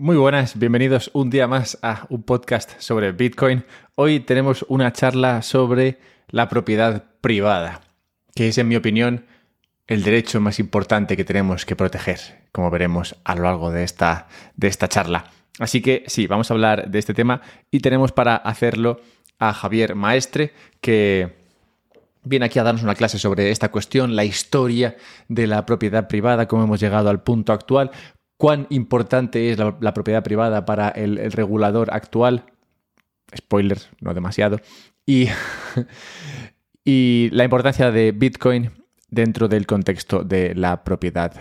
Muy buenas, bienvenidos un día más a un podcast sobre Bitcoin. Hoy tenemos una charla sobre la propiedad privada, que es en mi opinión el derecho más importante que tenemos que proteger, como veremos a lo largo de esta, de esta charla. Así que sí, vamos a hablar de este tema y tenemos para hacerlo a Javier Maestre, que viene aquí a darnos una clase sobre esta cuestión, la historia de la propiedad privada, cómo hemos llegado al punto actual, cuán importante es la, propiedad privada para el, regulador actual. Spoiler, no demasiado. Y, y la importancia de Bitcoin dentro del contexto de la propiedad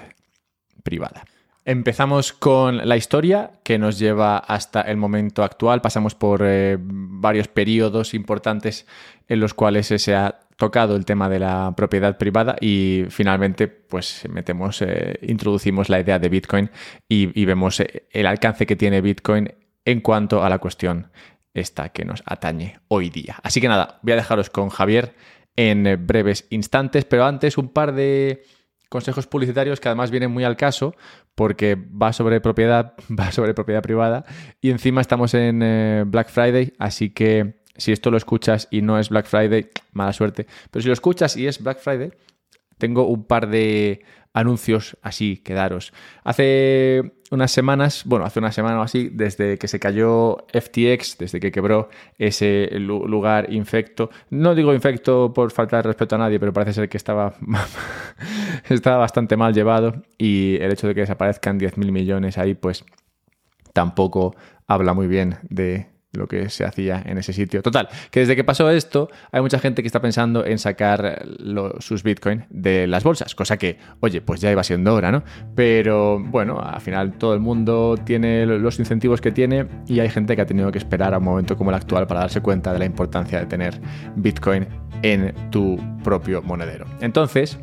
privada. Empezamos con la historia que nos lleva hasta el momento actual. Pasamos por eh, varios periodos importantes en los cuales se ha tocado el tema de la propiedad privada y finalmente pues metemos, eh, introducimos la idea de Bitcoin y, vemos eh, el alcance que tiene Bitcoin en cuanto a la cuestión esta que nos atañe hoy día. Así que nada, voy a dejaros con Javier en breves instantes, pero antes un par de consejos publicitarios que además vienen muy al caso porque va sobre propiedad, va sobre propiedad privada y encima estamos en Black Friday, así que si esto lo escuchas y no es Black Friday, mala suerte. Pero si lo escuchas y es Black Friday, tengo un par de anuncios así que daros. Hace unas semanas, bueno, hace una semana o así, desde que se cayó FTX, desde que quebró ese lugar infecto, no digo infecto por falta de respeto a nadie, pero parece ser que estaba, estaba bastante mal llevado y el hecho de que desaparezcan 10.000 millones ahí, pues tampoco habla muy bien de, lo que se hacía en ese sitio. Total, que desde que pasó esto, hay mucha gente que está pensando en sacar sus Bitcoin de las bolsas, cosa que, oye, pues ya iba siendo hora, ¿no? Pero bueno, al final todo el mundo tiene los incentivos que tiene y hay gente que ha tenido que esperar a un momento como el actual para darse cuenta de la importancia de tener Bitcoin en tu propio monedero. Entonces,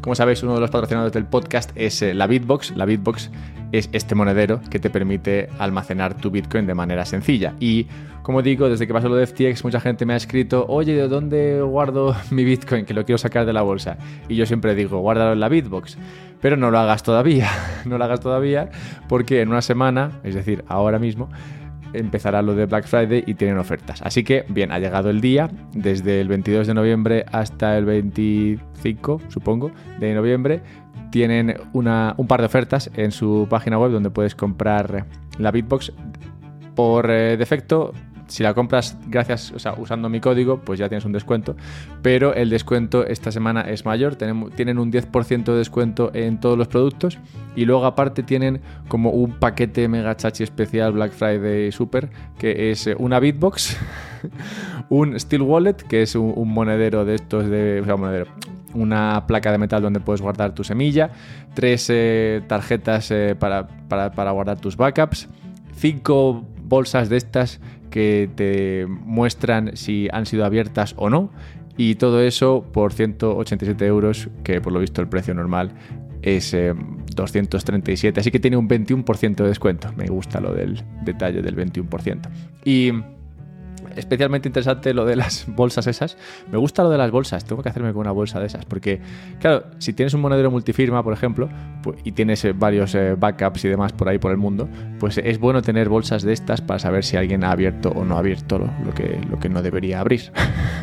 como sabéis, uno de los patrocinadores del podcast es eh, la Bitbox. La Bitbox es este monedero que te permite almacenar tu Bitcoin de manera sencilla. Y como digo, desde que pasó lo de FTX, mucha gente me ha escrito, oye, ¿de dónde guardo mi Bitcoin? Que lo quiero sacar de la bolsa. Y yo siempre digo, guárdalo en la Bitbox. Pero no lo hagas todavía, no lo hagas todavía, porque en una semana, es decir, ahora mismo, empezará lo de Black Friday y tienen ofertas. Así que, bien, ha llegado el día, desde el 22 de noviembre hasta el 25, supongo, de noviembre, tienen una, un par de ofertas en su página web donde puedes comprar la Bitbox. Por eh, defecto, si la compras gracias, o sea, usando mi código, pues ya tienes un descuento. Pero el descuento esta semana es mayor. tienen un 10% de descuento en todos los productos. Y luego aparte tienen como un paquete mega chachi especial Black Friday Super, que es eh, una Bitbox, un Steel Wallet, que es un, monedero de estos de... O sea, monedero, una placa de metal donde puedes guardar tu semilla, tres eh, tarjetas eh, para, para guardar tus backups, cinco bolsas de estas que te muestran si han sido abiertas o no. Y todo eso por 187 euros, que por lo visto el precio normal es 237. Eh, Así que tiene un 21% de descuento. Me gusta lo del detalle del 21%. Y especialmente interesante lo de las bolsas esas. Me gusta lo de las bolsas, tengo que hacerme con una bolsa de esas, porque, claro, si tienes un monedero multifirma, por ejemplo, pues, y tienes eh, varios eh, backups y demás por ahí por el mundo, pues es bueno tener bolsas de estas para saber si alguien ha abierto o no ha abierto lo, que, lo que no debería abrir.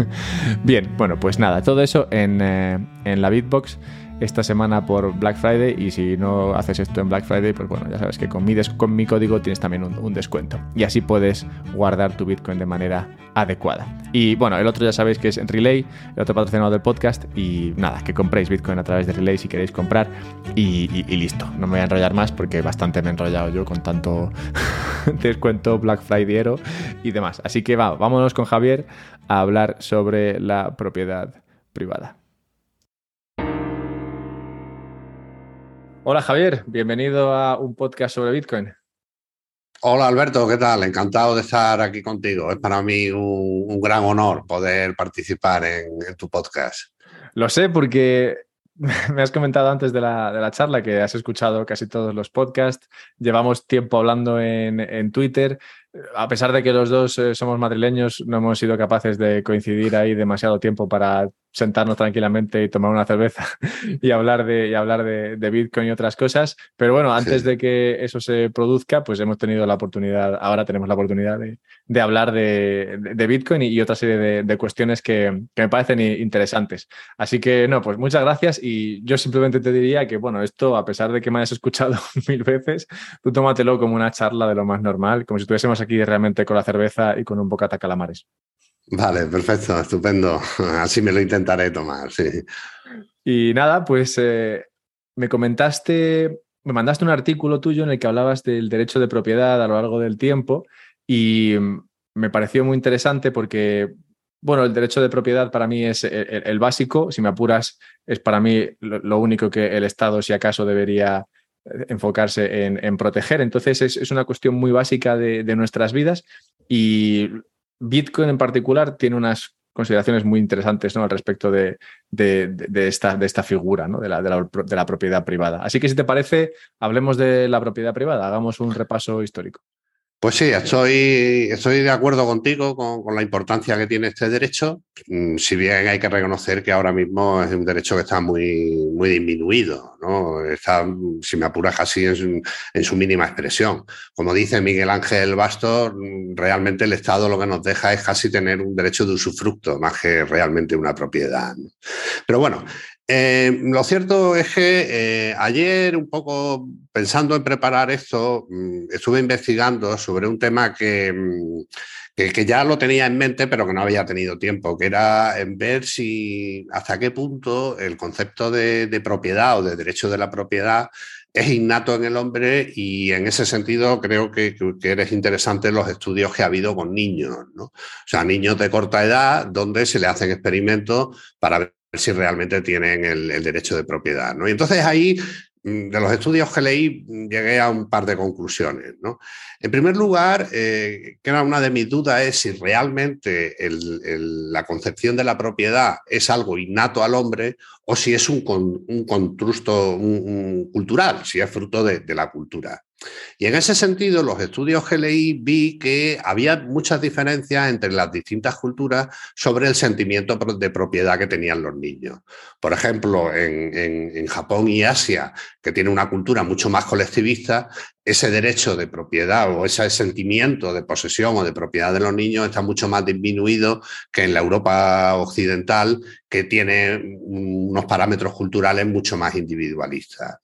Bien, bueno, pues nada, todo eso en, eh, en la Bitbox esta semana por Black Friday y si no haces esto en Black Friday, pues bueno, ya sabes que con mi, con mi código tienes también un, descuento y así puedes guardar tu Bitcoin de manera adecuada. Y bueno, el otro ya sabéis que es Relay, el otro patrocinador del podcast y nada, que compréis Bitcoin a través de Relay si queréis comprar y, listo, no me voy a enrollar más porque bastante me he enrollado yo con tanto descuento Black Friday y demás. Así que va, vámonos con Javier a hablar sobre la propiedad privada. Hola Javier, bienvenido a un podcast sobre Bitcoin. Hola Alberto, ¿qué tal? Encantado de estar aquí contigo. Es para mí un, gran honor poder participar en, tu podcast. Lo sé porque me has comentado antes de la, charla que has escuchado casi todos los podcasts. Llevamos tiempo hablando en, Twitter. a pesar de que los dos eh, somos madrileños, no hemos sido capaces de coincidir ahí demasiado tiempo para sentarnos tranquilamente y tomar una cerveza y hablar de, y hablar de, Bitcoin y otras cosas. Pero bueno, antes de que eso se produzca, pues hemos tenido la oportunidad, ahora tenemos la oportunidad de, hablar de, Bitcoin y, otra serie de, cuestiones que, me parecen interesantes. Así que no, pues muchas gracias y yo simplemente te diría que, bueno, esto, a pesar de que me hayas escuchado mil veces, tú tómatelo como una charla de lo más normal, como si estuviésemos aquí realmente con la cerveza y con un bocata calamares. Vale, perfecto, estupendo. Así me lo intentaré tomar. Y nada, pues eh, me comentaste, me mandaste un artículo tuyo en el que hablabas del derecho de propiedad a lo largo del tiempo y me pareció muy interesante porque, bueno, el derecho de propiedad para mí es el, básico, si me apuras, es para mí lo, único que el Estado, si acaso, debería eh, enfocarse en, proteger. Entonces es, una cuestión muy básica de, de nuestras vidas y Bitcoin en particular tiene unas consideraciones muy interesantes ¿no? al respecto de, esta, de esta, figura ¿no? de, la, de, la, propiedad privada. Así que si te parece, hablemos de la propiedad privada, hagamos un repaso histórico. Pues sí, estoy, de acuerdo contigo con, la importancia que tiene este derecho, mm, si bien hay que reconocer que ahora mismo es un derecho que está muy, muy disminuido, ¿no? está, si me apuras así, en, su mínima expresión. Como dice Miguel Ángel Bastos, realmente el Estado lo que nos deja es casi tener un derecho de usufructo, más que realmente una propiedad. Pero bueno, eh, lo cierto es que eh, ayer, un poco pensando en preparar esto, mm, estuve investigando sobre un tema mm, que, que, ya lo tenía en mente, pero que no había tenido tiempo, que era en ver si hasta qué punto el concepto de, propiedad o de derecho de la propiedad es innato en el hombre y en ese sentido creo que, que, eres interesante los estudios que ha habido con niños, ¿no? O sea, niños de corta edad donde se le hacen experimentos para ver si realmente tienen el, derecho de propiedad. ¿no? Y entonces ahí, mm, de los estudios que leí, mm, llegué a un par de conclusiones. ¿no? En primer lugar, eh, que era una de mis dudas, es si realmente la concepción de la propiedad es algo innato al hombre o si es un, un constructo cultural, si es fruto de la cultura. Y en ese sentido, los estudios que leí vi que había muchas diferencias entre las distintas culturas sobre el sentimiento de propiedad que tenían los niños. Por ejemplo, en, Japón y Asia, que tiene una cultura mucho más colectivista, ese derecho de propiedad o ese sentimiento de posesión o de propiedad de los niños está mucho más disminuido que en la Europa occidental, que tiene unos parámetros culturales mucho más individualistas.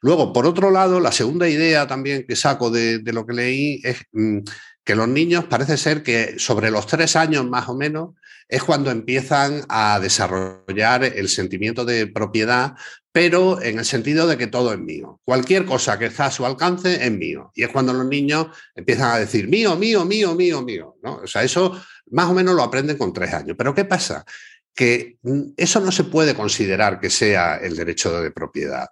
Luego, por otro lado, la segunda idea también que saco de, lo que leí es mm, que los niños parece ser que sobre los tres años más o menos es cuando empiezan a desarrollar el sentimiento de propiedad, pero en el sentido de que todo es mío. Cualquier cosa que está a su alcance es mío. Y es cuando los niños empiezan a decir mío, mío, mío, mío, mío. ¿no? O sea, eso más o menos lo aprenden con tres años. Pero ¿qué pasa? Que mm, eso no se puede considerar que sea el derecho de propiedad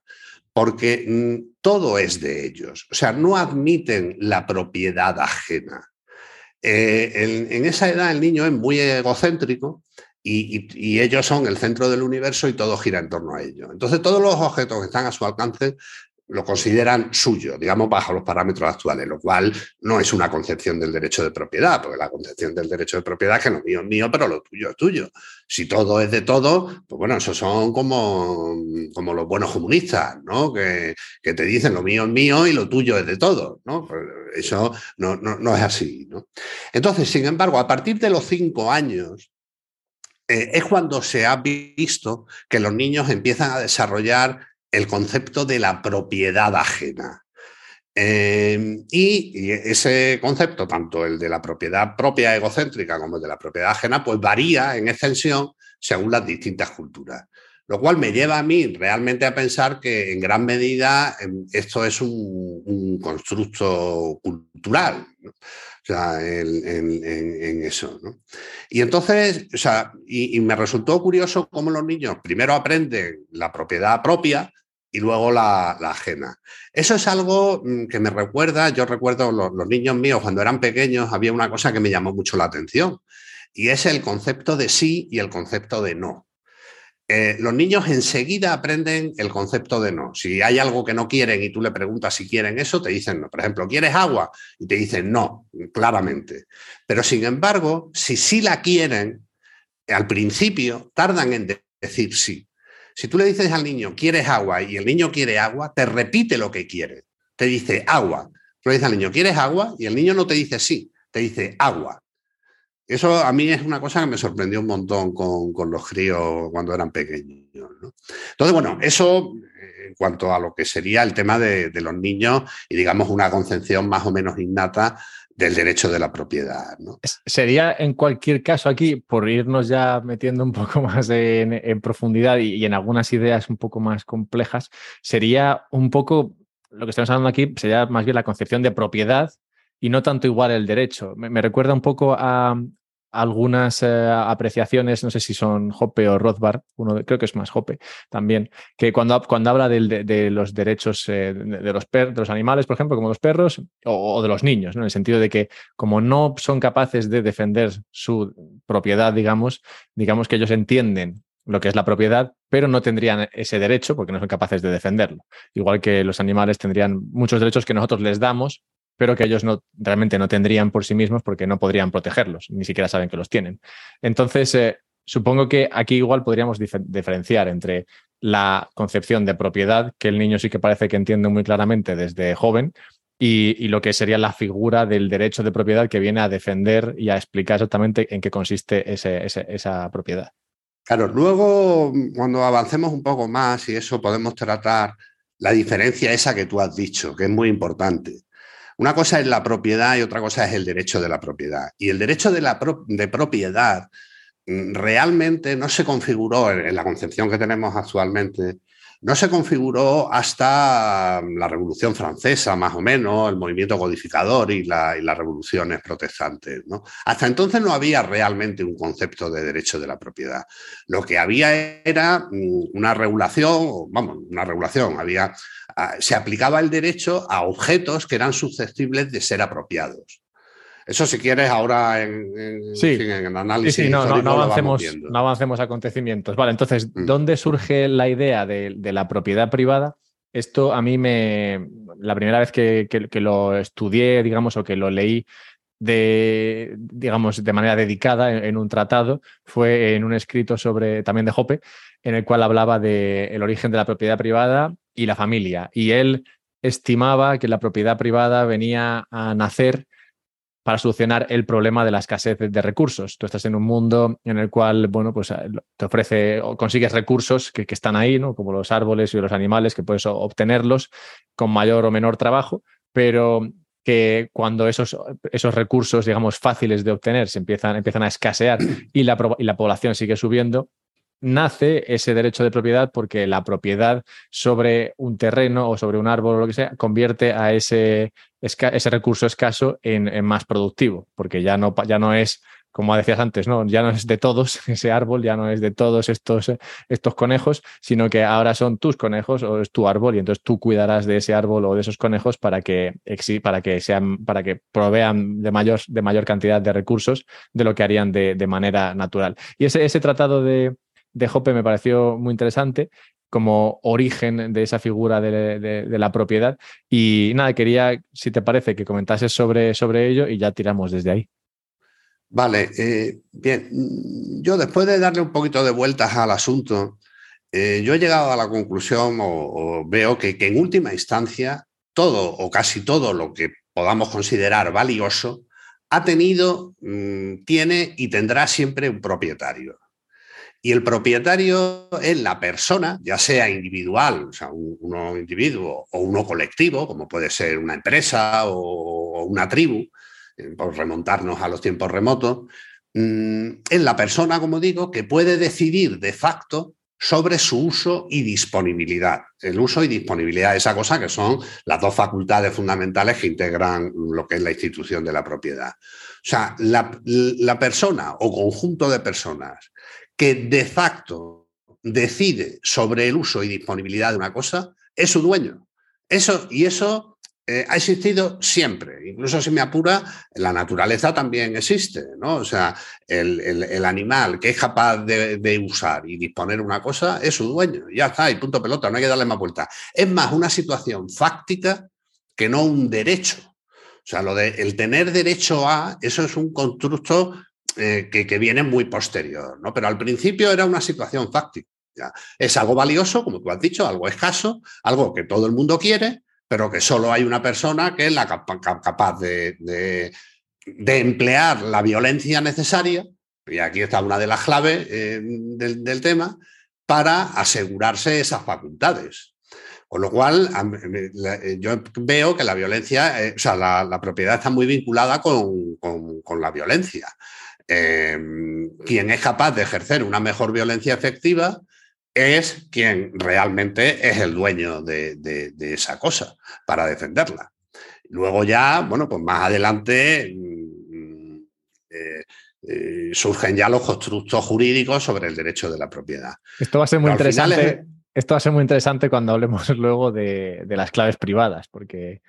porque mm, todo es de ellos. O sea, no admiten la propiedad ajena. Eh, en, esa edad el niño es muy egocéntrico y, ellos son el centro del universo y todo gira en torno a ellos. Entonces todos los objetos que están a su alcance lo consideran suyo, digamos, bajo los parámetros actuales, lo cual no es una concepción del derecho de propiedad, porque la concepción del derecho de propiedad es que lo mío es mío, pero lo tuyo es tuyo. Si todo es de todo, pues bueno, esos son como, como los buenos comunistas, ¿no? Que, te dicen lo mío es mío y lo tuyo es de todo, ¿no? Pues eso no, no, es así, ¿no? Entonces, sin embargo, a partir de los cinco años, eh, es cuando se ha visto que los niños empiezan a desarrollar el concepto de la propiedad ajena. Em, y, ese concepto, tanto el de la propiedad propia egocéntrica como el de la propiedad ajena, pues varía en extensión según las distintas culturas. Lo cual me lleva a mí realmente a pensar que en gran medida em, esto es un, constructo cultural. Sea, en, eso. Y entonces, o sea, y, me resultó curioso cómo los niños primero aprenden la propiedad propia y luego la, ajena. Eso es algo mm, que me recuerda, yo recuerdo los, los, niños míos cuando eran pequeños, había una cosa que me llamó mucho la atención y es el concepto de sí y el concepto de no. Eh, los niños enseguida aprenden el concepto de no. Si hay algo que no quieren y tú le preguntas si quieren eso, te dicen no. Por ejemplo, ¿quieres agua? Y te dicen no, claramente. Pero sin embargo, si sí la quieren, al principio tardan en decir sí. Si tú le dices al niño, ¿quieres agua? y el niño quiere agua, te repite lo que quiere. Te dice agua. Tú le dices al niño, ¿quieres agua? Y el niño no te dice sí, te dice agua. Eso a mí es una cosa que me sorprendió un montón con, los críos cuando eran pequeños. Entonces, bueno, eso eh, en cuanto a lo que sería el tema de, los niños y digamos una concepción más o menos innata del derecho de la propiedad. Sería en cualquier caso aquí, por irnos ya metiendo un poco más en, profundidad y, en algunas ideas un poco más complejas, sería un poco, lo que estamos hablando aquí, sería más bien la concepción de propiedad y no tanto igual el derecho. Me, recuerda un poco a, algunas eh, apreciaciones, no sé si son Hoppe o Rothbard, uno creo que es más Hoppe también, que cuando, cuando habla de, los derechos eh, de, los de los animales, por ejemplo, como los perros, o, de los niños, ¿no? en el sentido de que como no son capaces de defender su propiedad, digamos, digamos que ellos entienden lo que es la propiedad, pero no tendrían ese derecho porque no son capaces de defenderlo. Igual que los animales tendrían muchos derechos que nosotros les damos, pero que ellos no, realmente no tendrían por sí mismos porque no podrían protegerlos, ni siquiera saben que los tienen. Entonces, eh, supongo que aquí igual podríamos diferenciar entre la concepción de propiedad, que el niño sí que parece que entiende muy claramente desde joven, y, lo que sería la figura del derecho de propiedad que viene a defender y a explicar exactamente en qué consiste esa propiedad. Claro, luego cuando avancemos un poco más y eso podemos tratar la diferencia esa que tú has dicho, que es muy importante. Una cosa es la propiedad y otra cosa es el derecho de la propiedad. Y el derecho de, la de propiedad mm, realmente no se configuró en, la concepción que tenemos actualmente, no se configuró hasta mm, la Revolución Francesa, más o menos, el movimiento codificador y, las revoluciones protestantes. Hasta entonces no había realmente un concepto de derecho de la propiedad. Lo que había era mm, una regulación, vamos, una regulación, había se aplicaba el derecho a objetos que eran susceptibles de ser apropiados. Eso si quieres ahora en, en, análisis. no, avancemos, no, avancemos, acontecimientos. Vale, entonces, mm. ¿dónde surge la idea de, la propiedad privada? Esto a mí me. La primera vez que, lo estudié, digamos, o que lo leí de, digamos, de manera dedicada en, un tratado, fue en un escrito sobre, también de Hoppe, en el cual hablaba del origen de la propiedad privada y la familia. Y él estimaba que la propiedad privada venía a nacer para solucionar el problema de la escasez de recursos. Tú estás en un mundo en el cual, bueno, pues eh, te ofrece o consigues recursos que, están ahí, ¿no? Como los árboles y los animales, que puedes obtenerlos con mayor o menor trabajo, pero que cuando esos, esos recursos, digamos, fáciles de obtener se empiezan, empiezan a escasear y la, y la población sigue subiendo, nace ese derecho de propiedad porque la propiedad sobre un terreno o sobre un árbol o lo que sea convierte a ese, ese recurso escaso en, más productivo, porque ya no, ya no es, como decías antes, ¿no? ya no es de todos ese árbol, ya no es de todos estos, estos conejos, sino que ahora son tus conejos o es tu árbol y entonces tú cuidarás de ese árbol o de esos conejos para que, para que, sean, para que provean de mayor, de mayor cantidad de recursos de lo que harían de, de manera natural. Y ese, ese tratado de de Hoppe me pareció muy interesante como origen de esa figura de, la propiedad. Y nada, quería, si te parece, que comentases sobre, sobre ello y ya tiramos desde ahí. Vale, eh, bien, yo después de darle un poquito de vueltas al asunto, eh, yo he llegado a la conclusión o, veo que, en última instancia todo o casi todo lo que podamos considerar valioso ha tenido, mm, tiene y tendrá siempre un propietario. Y el propietario es la persona, ya sea individual, o sea, uno individuo o uno colectivo, como puede ser una empresa o una tribu, eh, por remontarnos a los tiempos remotos, mm, es la persona, como digo, que puede decidir de facto sobre su uso y disponibilidad. El uso y disponibilidad, esa cosa que son las dos facultades fundamentales que integran lo que es la institución de la propiedad. O sea, la persona o conjunto de personas que de facto decide sobre el uso y disponibilidad de una cosa es su dueño. Eso, y eso eh, ha existido siempre. Incluso si me apura, la naturaleza también existe, ¿no? O sea, el, animal que es capaz de, usar y disponer una cosa es su dueño. Ya está, y punto pelota, no hay que darle más vuelta. Es más una situación fáctica que no un derecho. O sea, lo de el tener derecho a, eso es un constructo eh, que, viene muy posterior, ¿no? Pero al principio era una situación fáctica. Es algo valioso, como tú has dicho, algo escaso, algo que todo el mundo quiere, pero que solo hay una persona que es la capaz de, emplear la violencia necesaria, y aquí está una de las claves eh, del, tema, para asegurarse esas facultades. Con lo cual, yo veo que la violencia, eh, o sea, la, propiedad está muy vinculada con la violencia. Em, quien es capaz de ejercer una mejor violencia efectiva es quien realmente es el dueño de, esa cosa para defenderla. Luego ya, bueno, pues más adelante mm, eh, eh, surgen ya los constructos jurídicos sobre el derecho de la propiedad. Esto va a ser muy interesante. Esto va a ser muy interesante cuando hablemos luego de, de las claves privadas, porque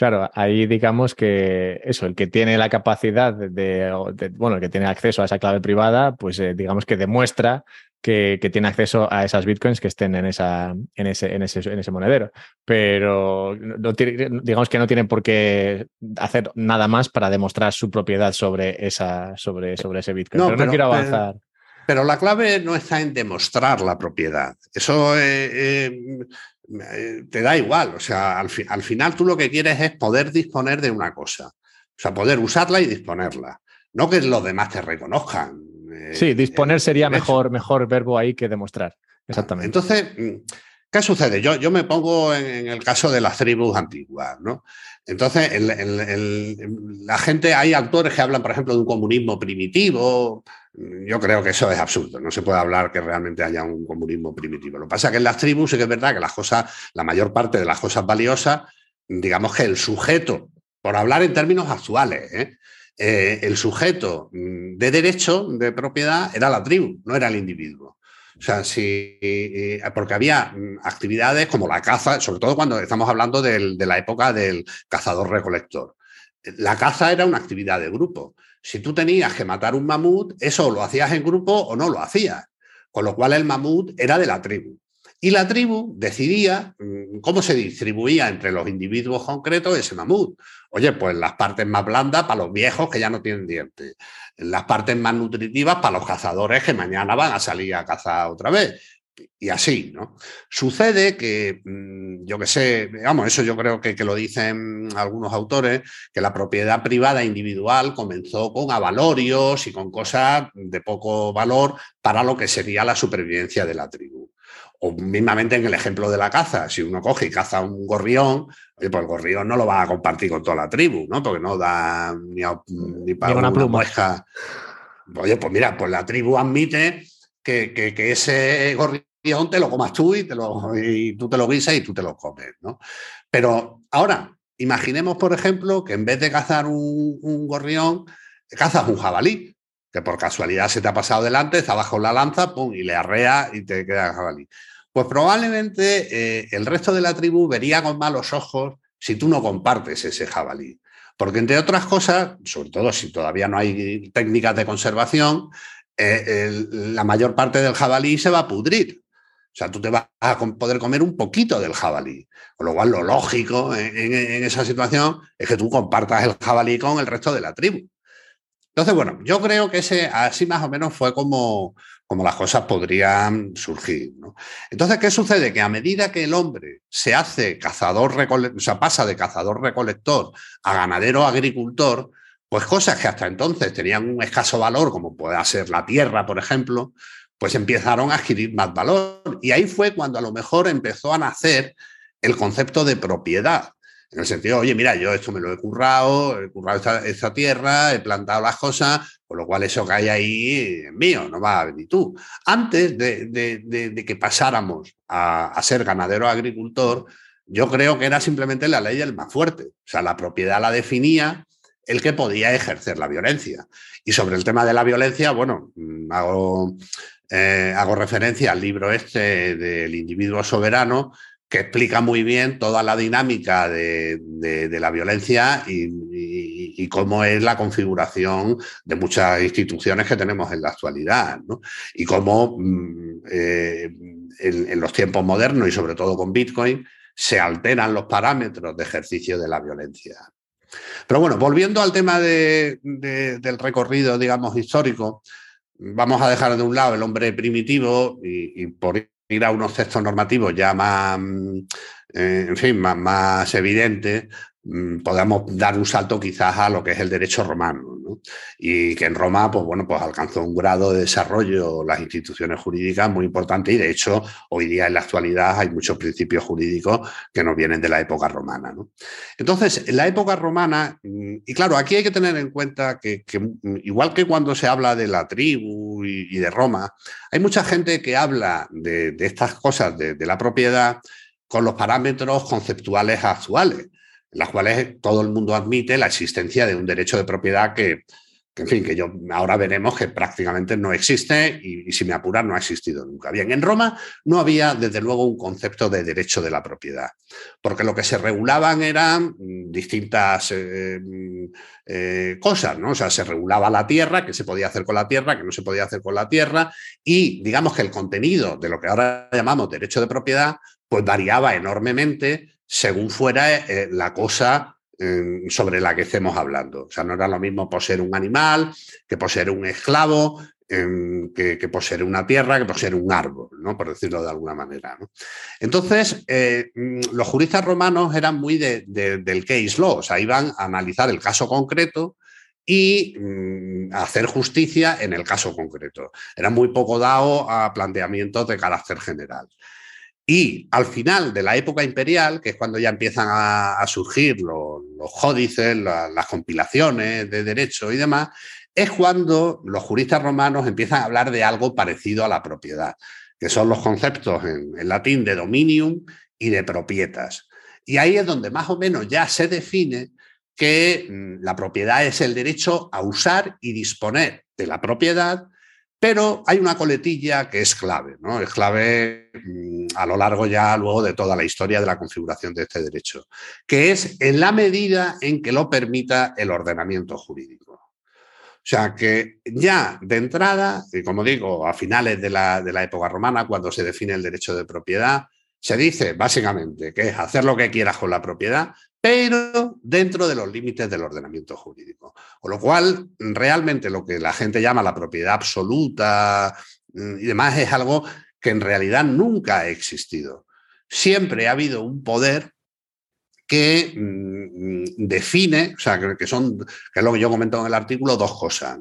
Claro, ahí digamos que eso, el que tiene la capacidad de, bueno, el que tiene acceso a esa clave privada, pues eh, digamos que demuestra que, tiene acceso a esas bitcoins que estén en, esa, en, ese, en, ese, en ese monedero. Pero digamos que no tienen por qué hacer nada más para demostrar su propiedad sobre, esa, sobre, sobre ese bitcoin. pero, no quiero avanzar. Pero, la clave no está en demostrar la propiedad. Eso eh, eh, te da igual. O sea, al, al, final tú lo que quieres es poder disponer de una cosa. O sea, poder usarla y disponerla. No que los demás te reconozcan. Eh, sí, disponer sería mejor, mejor verbo ahí que demostrar. Exactamente. Entonces, mm, ¿qué sucede? Yo, yo me pongo en, el caso de las tribus antiguas, ¿no? Entonces, la gente, hay autores que hablan, por ejemplo, de un comunismo primitivo, yo creo que eso es absurdo. No se puede hablar que realmente haya un comunismo primitivo. Lo que pasa es que en las tribus sí que es verdad que las cosas, la mayor parte de las cosas valiosas, digamos que el sujeto, por hablar en términos actuales, ¿eh? Eh, el sujeto de derecho de propiedad era la tribu, no era el individuo. O sea, sí, eh, porque había mm, actividades como la caza, sobre todo cuando estamos hablando de la época del cazador-recolector. La caza era una actividad de grupo. Si tú tenías que matar un mamut, eso lo hacías en grupo o no lo hacías. Con lo cual el mamut era de la tribu. Y la tribu decidía mm, cómo se distribuía entre los individuos concretos ese mamut. Oye, pues las partes más blandas para los viejos que ya no tienen dientes. Las partes más nutritivas para los cazadores que mañana van a salir a cazar otra vez y así, ¿no? Sucede que, mm, yo qué sé, vamos, eso yo creo que, que, lo dicen algunos autores, que la propiedad privada individual comenzó con avalorios y con cosas de poco valor para lo que sería la supervivencia de la tribu. O mismamente en el ejemplo de la caza, si uno coge y caza un gorrión, oye, pues el gorrión no lo va a compartir con toda la tribu, ¿no? Porque no da ni, para una, una Oye, pues mira, pues la tribu admite que, que, ese gorrión te lo comas tú y, te lo, y tú te lo guisas y tú te lo comes, ¿no? Pero ahora, imaginemos, por ejemplo, que en vez de cazar un, gorrión, cazas un jabalí, que por casualidad se te ha pasado delante, está bajo la lanza, pum, y le arrea y te queda el jabalí. Pues probablemente eh, el resto de la tribu vería con malos ojos si tú no compartes ese jabalí. Porque entre otras cosas, sobre todo si todavía no hay técnicas de conservación, eh, la mayor parte del jabalí se va a pudrir. O sea, tú te vas a poder comer un poquito del jabalí. Con lo cual, lo lógico en, esa situación es que tú compartas el jabalí con el resto de la tribu. Entonces, bueno, yo creo que ese, así más o menos fue como, como las cosas podrían surgir. Entonces, ¿qué sucede? Que a medida que el hombre se hace cazador, o sea, pasa de cazador-recolector a ganadero-agricultor, pues cosas que hasta entonces tenían un escaso valor, como puede ser la tierra, por ejemplo, pues empezaron a adquirir más valor. Y ahí fue cuando a lo mejor empezó a nacer el concepto de propiedad. En el sentido, oye, mira, yo esto me lo he currado, he currado esta, tierra, he plantado las cosas, con lo cual eso que hay ahí es mío, no va a venir tú. Antes de, que pasáramos a, ser ganadero agricultor, yo creo que era simplemente la ley del más fuerte. O sea, la propiedad la definía el que podía ejercer la violencia. Y sobre el tema de la violencia, bueno, mm, eh, hago referencia al libro este del individuo soberano, que explica muy bien toda la dinámica de, la violencia y, cómo es la configuración de muchas instituciones que tenemos en la actualidad, y cómo mm, eh, en, los tiempos modernos y sobre todo con Bitcoin se alteran los parámetros de ejercicio de la violencia. Pero bueno, volviendo al tema del recorrido, digamos, histórico, vamos a dejar de un lado el hombre primitivo y, y por ir a unos textos normativos ya más, mm, eh, en fin, más, más evidentes, podamos dar un salto quizás a lo que es el derecho romano, y que en Roma, pues bueno, pues alcanzó un grado de desarrollo las instituciones jurídicas muy importante y de hecho hoy día en la actualidad hay muchos principios jurídicos que nos vienen de la época romana. Entonces, en la época romana, mm, y claro, aquí hay que tener en cuenta que, igual que cuando se habla de la tribu y, de Roma, hay mucha gente que habla de, estas cosas de la propiedad con los parámetros conceptuales actuales en las cuales todo el mundo admite la existencia de un derecho de propiedad que, en fin, que yo ahora veremos que prácticamente no existe y, si me apuran no ha existido nunca. Bien, en Roma no había desde luego un concepto de derecho de la propiedad, porque lo que se regulaban eran distintas eh, eh, cosas, ¿no? O sea, se regulaba la tierra, qué se podía hacer con la tierra, qué no se podía hacer con la tierra, y digamos que el contenido de lo que ahora llamamos derecho de propiedad, pues variaba enormemente según fuera eh, la cosa em, sobre la que estemos hablando. O sea, no era lo mismo poseer un animal que poseer un esclavo, em, que, poseer una tierra, que poseer un árbol, ¿no? por decirlo de alguna manera. Entonces, eh, mm, los juristas romanos eran muy del case law, o sea, iban a analizar el caso concreto y mm, hacer justicia en el caso concreto. Era muy poco dado a planteamientos de carácter general. Y al final de la época imperial, que es cuando ya empiezan a, surgir los, códices, las compilaciones de derecho y demás, es cuando los juristas romanos empiezan a hablar de algo parecido a la propiedad, que son los conceptos en, latín de dominium y de propietas. Y ahí es donde más o menos ya se define que mm, la propiedad es el derecho a usar y disponer de la propiedad pero hay una coletilla que es clave, ¿no? Es clave mm, a lo largo ya luego de toda la historia de la configuración de este derecho, que es en la medida en que lo permita el ordenamiento jurídico. O sea que ya de entrada, y como digo, a finales de la, de la época romana, cuando se define el derecho de propiedad, se dice básicamente que es hacer lo que quieras con la propiedad, pero dentro de los límites del ordenamiento jurídico. Con lo cual, realmente lo que la gente llama la propiedad absoluta mm, y demás es algo que en realidad nunca ha existido. Siempre ha habido un poder que mm, define, o sea, que son, que es lo que yo comento en el artículo, dos cosas.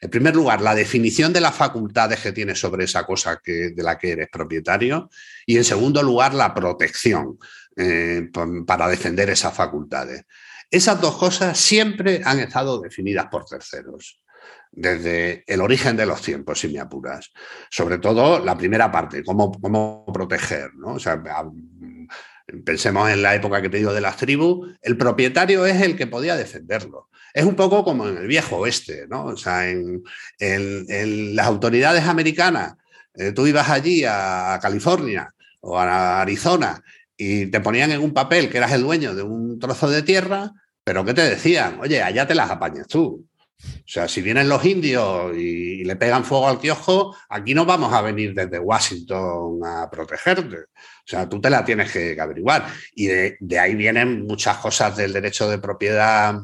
En primer lugar, la definición de las facultades que tienes sobre esa cosa que, de la que eres propietario. Y en segundo lugar, la protección. Eh, para defender esas facultades. Esas dos cosas siempre han estado definidas por terceros, desde el origen de los tiempos, si me apuras. Sobre todo la primera parte, cómo, cómo proteger. ¿no? pensemos en la época que te digo de las tribus, el propietario es el que podía defenderlo. Es un poco como en el viejo oeste, ¿no? O sea, en, las autoridades americanas, eh, tú ibas allí a California o a Arizona y te ponían en un papel que eras el dueño de un trozo de tierra, pero ¿qué te decían? Oye, allá te las apañas tú. O sea, si vienen los indios y, le pegan fuego al kiosco, aquí no vamos a venir desde Washington a protegerte. O sea, tú te la tienes que averiguar. Y de, ahí vienen muchas cosas del derecho de propiedad,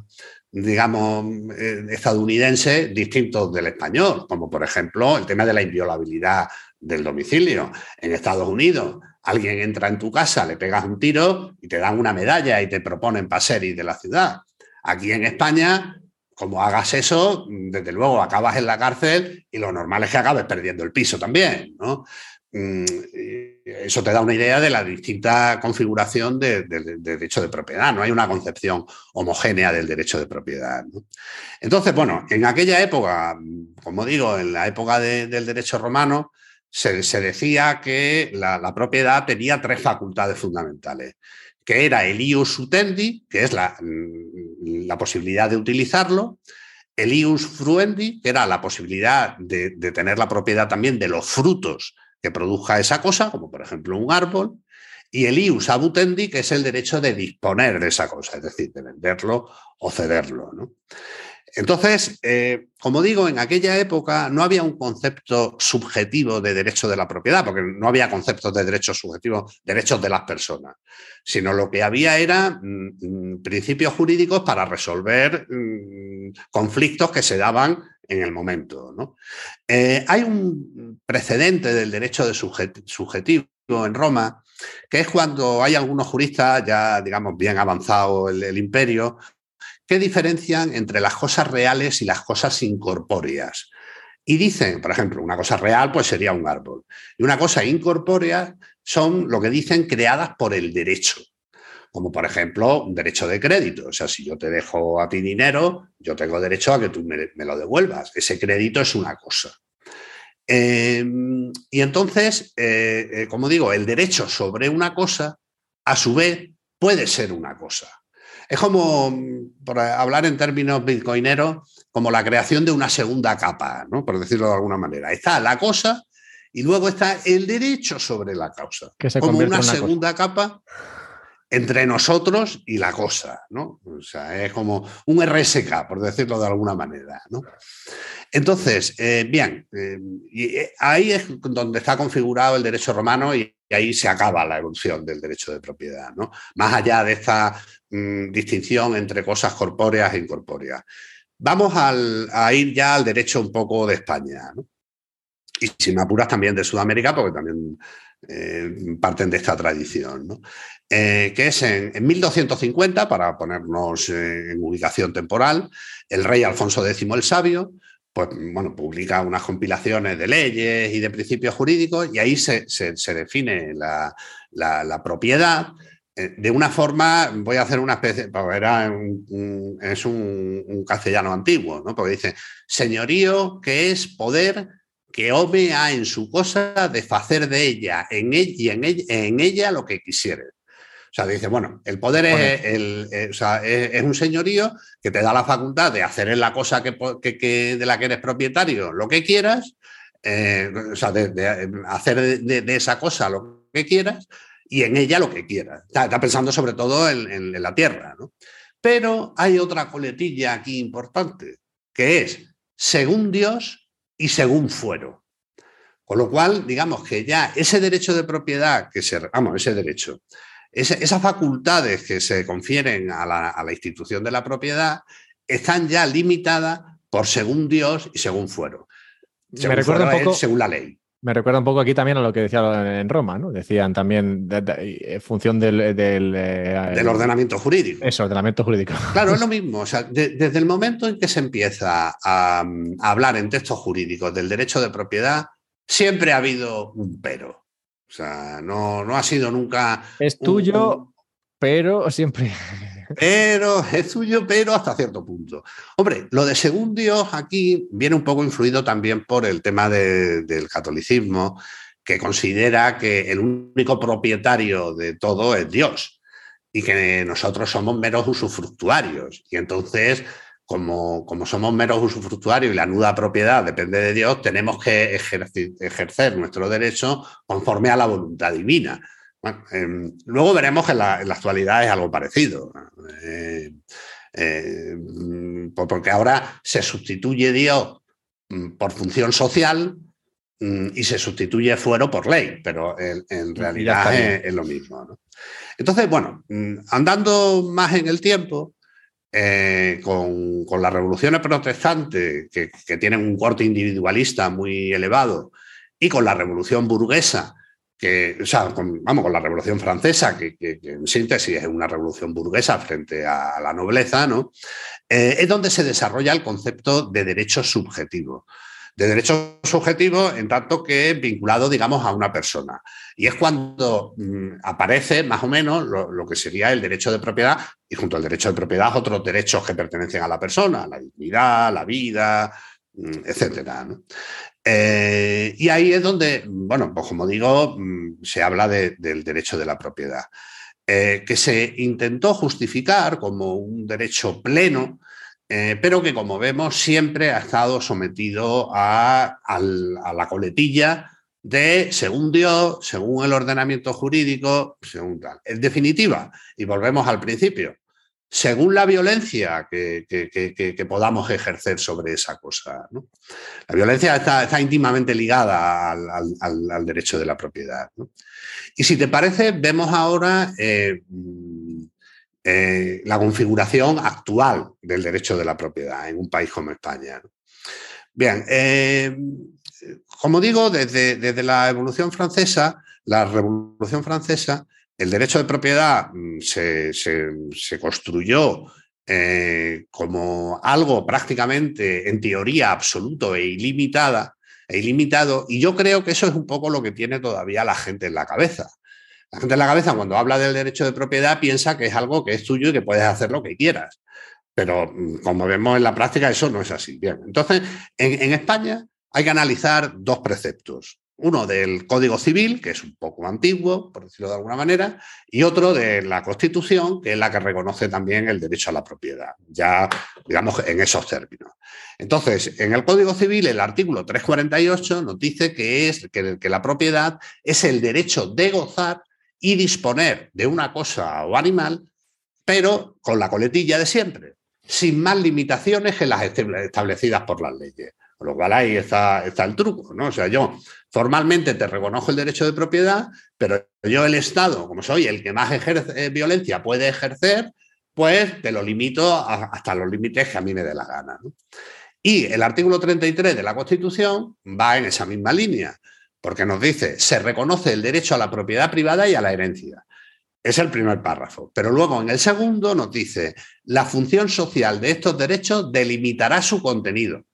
digamos, eh, estadounidense distintos del español, como por ejemplo el tema de la inviolabilidad del domicilio. En Estados Unidos Alguien entra en tu casa, le pegas un tiro y te dan una medalla y te proponen y de la ciudad. Aquí en España, como hagas eso, desde luego acabas en la cárcel y lo normal es que acabes perdiendo el piso también. Mm, eso te da una idea de la distinta configuración del derecho de propiedad. No hay una concepción homogénea del derecho de propiedad. Entonces, bueno, en aquella época, como digo, en la época del derecho romano, se, decía que la, propiedad tenía tres facultades fundamentales, que era el ius utendi, que es la, posibilidad de utilizarlo, el ius fruendi, que era la posibilidad de, tener la propiedad también de los frutos que produzca esa cosa, como por ejemplo un árbol, y el ius abutendi, que es el derecho de disponer de esa cosa, es decir, de venderlo o cederlo. ¿no? Entonces, eh, como digo, en aquella época no había un concepto subjetivo de derecho de la propiedad, porque no había conceptos de derechos subjetivos, derechos de las personas, sino lo que había era mm, mm, principios jurídicos para resolver mm, conflictos que se daban en el momento. Eh, hay un precedente del derecho de subjetivo en Roma, que es cuando hay algunos juristas ya, digamos, bien avanzado el imperio, que diferencian entre las cosas reales y las cosas incorpóreas. Y dicen, por ejemplo, una cosa real pues sería un árbol. Y una cosa incorpórea son lo que dicen creadas por el derecho. Como por ejemplo un derecho de crédito. O sea, si yo te dejo a ti dinero, yo tengo derecho a que tú me, lo devuelvas. Ese crédito es una cosa. Em, y entonces, eh, eh, como digo, el derecho sobre una cosa, a su vez, puede ser una cosa. Es como, por hablar en términos bitcoineros, como la creación de una segunda capa, ¿no? por decirlo de alguna manera. Está la cosa y luego está el derecho sobre la causa. Que se como una, segunda capa entre nosotros y la cosa, ¿no? O sea, es como un RSK, por decirlo de alguna manera, ¿no? Entonces, eh, bien, eh, y eh, ahí es donde está configurado el derecho romano y, ahí se acaba la evolución del derecho de propiedad, ¿no? Más allá de esta mm, distinción entre cosas corpóreas e incorpóreas. Vamos a ir ya al derecho un poco de España. Y si apuras también de Sudamérica, porque también parten de esta tradición, ¿no? que es en, en, 1250, para ponernos en ubicación temporal, el rey Alfonso X el Sabio pues bueno, publica unas compilaciones de leyes y de principios jurídicos y ahí se, define la, propiedad eh, de una forma, voy a hacer una especie, era es un, castellano antiguo, ¿no? porque dice, señorío que es poder que home a en su cosa de hacer de ella en ella, y en ella, en ella lo que quisiere. O sea, dice, bueno, el poder es, el, eh, es, un señorío que te da la facultad de hacer en la cosa que, de la que eres propietario lo que quieras, eh, o sea, de, hacer de, esa cosa lo que quieras y en ella lo que quieras. Está, pensando sobre todo en, la tierra, ¿no? Pero hay otra coletilla aquí importante, que es según Dios y según fuero. Con lo cual, digamos que ya ese derecho de propiedad que se, vamos, ese derecho, esas facultades que se confieren a la, institución de la propiedad están ya limitadas por según Dios y según fuero. me recuerda un poco, según la ley. Me recuerda un poco aquí también a lo que decía en Roma, ¿no? Decían también en función del, eh, del, ordenamiento jurídico. Eso, ordenamiento jurídico. Claro, es lo mismo. O sea, desde el momento en que se empieza a, hablar en textos jurídicos del derecho de propiedad, siempre ha habido un pero. O sea, no, no ha sido nunca. Es tuyo, pero siempre. Pero es tuyo, pero hasta cierto punto. Hombre, lo de según Dios aquí viene un poco influido también por el tema del catolicismo, que considera que el único propietario de todo es Dios y que nosotros somos meros usufructuarios. Y entonces como, somos meros usufructuarios y la nuda propiedad depende de Dios, tenemos que ejercer, nuestro derecho conforme a la voluntad divina. Em, luego veremos que en la, actualidad es algo parecido. Eh, eh, porque ahora se sustituye Dios mm, por función social mm, y se sustituye fuero por ley, pero en, realidad es, lo mismo. Entonces, bueno, mm, andando más en el tiempo, eh, con, las revoluciones protestantes, que, tienen un corte individualista muy elevado, y con la revolución burguesa, que, o sea, vamos, con la revolución francesa, que, en síntesis es una revolución burguesa frente a, la nobleza, ¿no? Eh, es donde se desarrolla el concepto de derecho subjetivo de derecho subjetivo en tanto que vinculado, digamos, a una persona. Y es cuando mm, aparece más o menos lo, que sería el derecho de propiedad y junto al derecho de propiedad otros derechos que pertenecen a la persona, la dignidad, la vida, mm, etcétera. Eh, y ahí es donde, bueno, pues como digo, mm, se habla del derecho de la propiedad, eh, que se intentó justificar como un derecho pleno eh, pero que como vemos siempre ha estado sometido a, la coletilla de según Dios, según el ordenamiento jurídico, según tal. En definitiva, y volvemos al principio, según la violencia que, podamos ejercer sobre esa cosa. La violencia está, íntimamente ligada al, derecho de la propiedad. Y si te parece, vemos ahora eh, eh, la configuración actual del derecho de la propiedad en un país como España. Bien, eh, como digo, desde, desde la Evolución Francesa, la Revolución Francesa, el derecho de propiedad mm, se, construyó eh, como algo prácticamente, en teoría, absoluto e ilimitada, e ilimitado, y yo creo que eso es un poco lo que tiene todavía la gente en la cabeza. La gente en la cabeza, cuando habla del derecho de propiedad, piensa que es algo que es tuyo y que puedes hacer lo que quieras. Pero mm, como vemos en la práctica, eso no es así. Bien, entonces, en España hay que analizar dos preceptos. Uno del Código Civil, que es un poco antiguo, por decirlo de alguna manera, y otro de la Constitución, que es la que reconoce también el derecho a la propiedad, ya digamos en esos términos. Entonces, en el Código Civil, el artículo 348 nos dice que, es, que, que la propiedad es el derecho de gozar y disponer de una cosa o animal, pero con la coletilla de siempre, sin más limitaciones que las establecidas por las leyes. Con lo cual ahí está, está el truco, ¿no? O sea, yo formalmente te reconozco el derecho de propiedad, pero yo el Estado, como soy el que más ejerce, eh, violencia puede ejercer, pues te lo limito hasta los límites que a mí me dé la gana. Y el artículo 33 de la Constitución va en esa misma línea, porque nos dice, se reconoce el derecho a la propiedad privada y a la herencia. Es el primer párrafo. Pero luego en el segundo nos dice, la función social de estos derechos delimitará su contenido.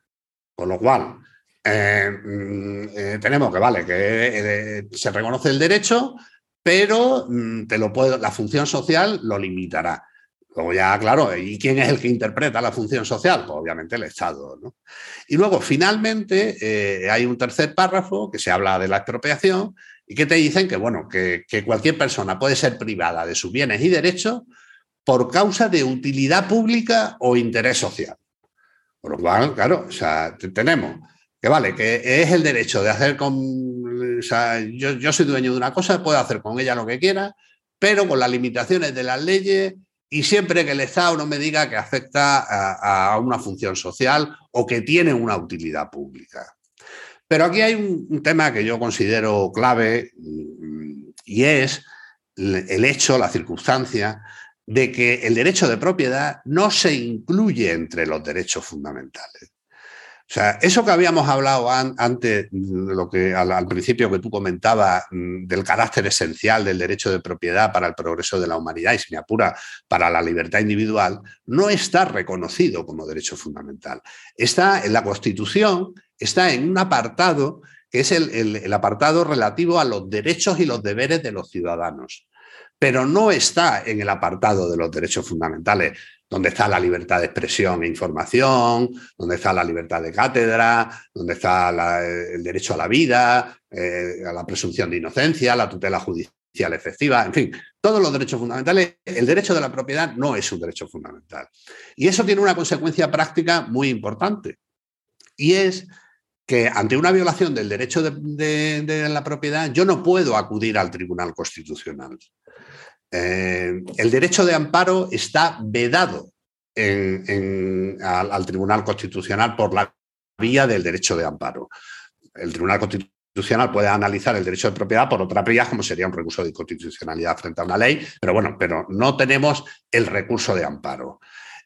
Con lo cual, eh, mm, eh, tenemos que, vale, que eh, se reconoce el derecho, pero mm, te lo puedo, la función social lo limitará. Luego ya, claro, ¿y quién es el que interpreta la función social? Pues obviamente el Estado. Y luego, finalmente, hay un tercer párrafo que se habla de la expropiación y que te dicen que, bueno, que, que cualquier persona puede ser privada de sus bienes y derechos por causa de utilidad pública o interés social. Por lo cual, claro, o sea, tenemos que vale, que es el derecho de hacer con, o sea, yo, soy dueño de una cosa, puedo hacer con ella lo que quiera, pero con las limitaciones de las leyes y siempre que el Estado no me diga que afecta a, una función social o que tiene una utilidad pública. Pero aquí hay un, tema que yo considero clave y es el hecho, la circunstancia de que el derecho de propiedad no se incluye entre los derechos fundamentales. O sea, eso que habíamos hablado antes, lo que al, principio que tú comentabas, mm, del carácter esencial del derecho de propiedad para el progreso de la humanidad y, si me apura, para la libertad individual, no está reconocido como derecho fundamental. Está en la Constitución, está en un apartado que es el apartado relativo a los derechos y los deberes de los ciudadanos pero no está en el apartado de los derechos fundamentales, donde está la libertad de expresión e información, donde está la libertad de cátedra, donde está el derecho a la vida, eh, a la presunción de inocencia, la tutela judicial efectiva, en fin, todos los derechos fundamentales. El derecho de la propiedad no es un derecho fundamental. Y eso tiene una consecuencia práctica muy importante, y es que ante una violación del derecho de la propiedad yo no puedo acudir al Tribunal Constitucional. Eh, el derecho de amparo está vedado al, Tribunal Constitucional por la vía del derecho de amparo. El Tribunal Constitucional puede analizar el derecho de propiedad por otra vía, como sería un recurso de inconstitucionalidad frente a una ley, pero bueno, pero no tenemos el recurso de amparo.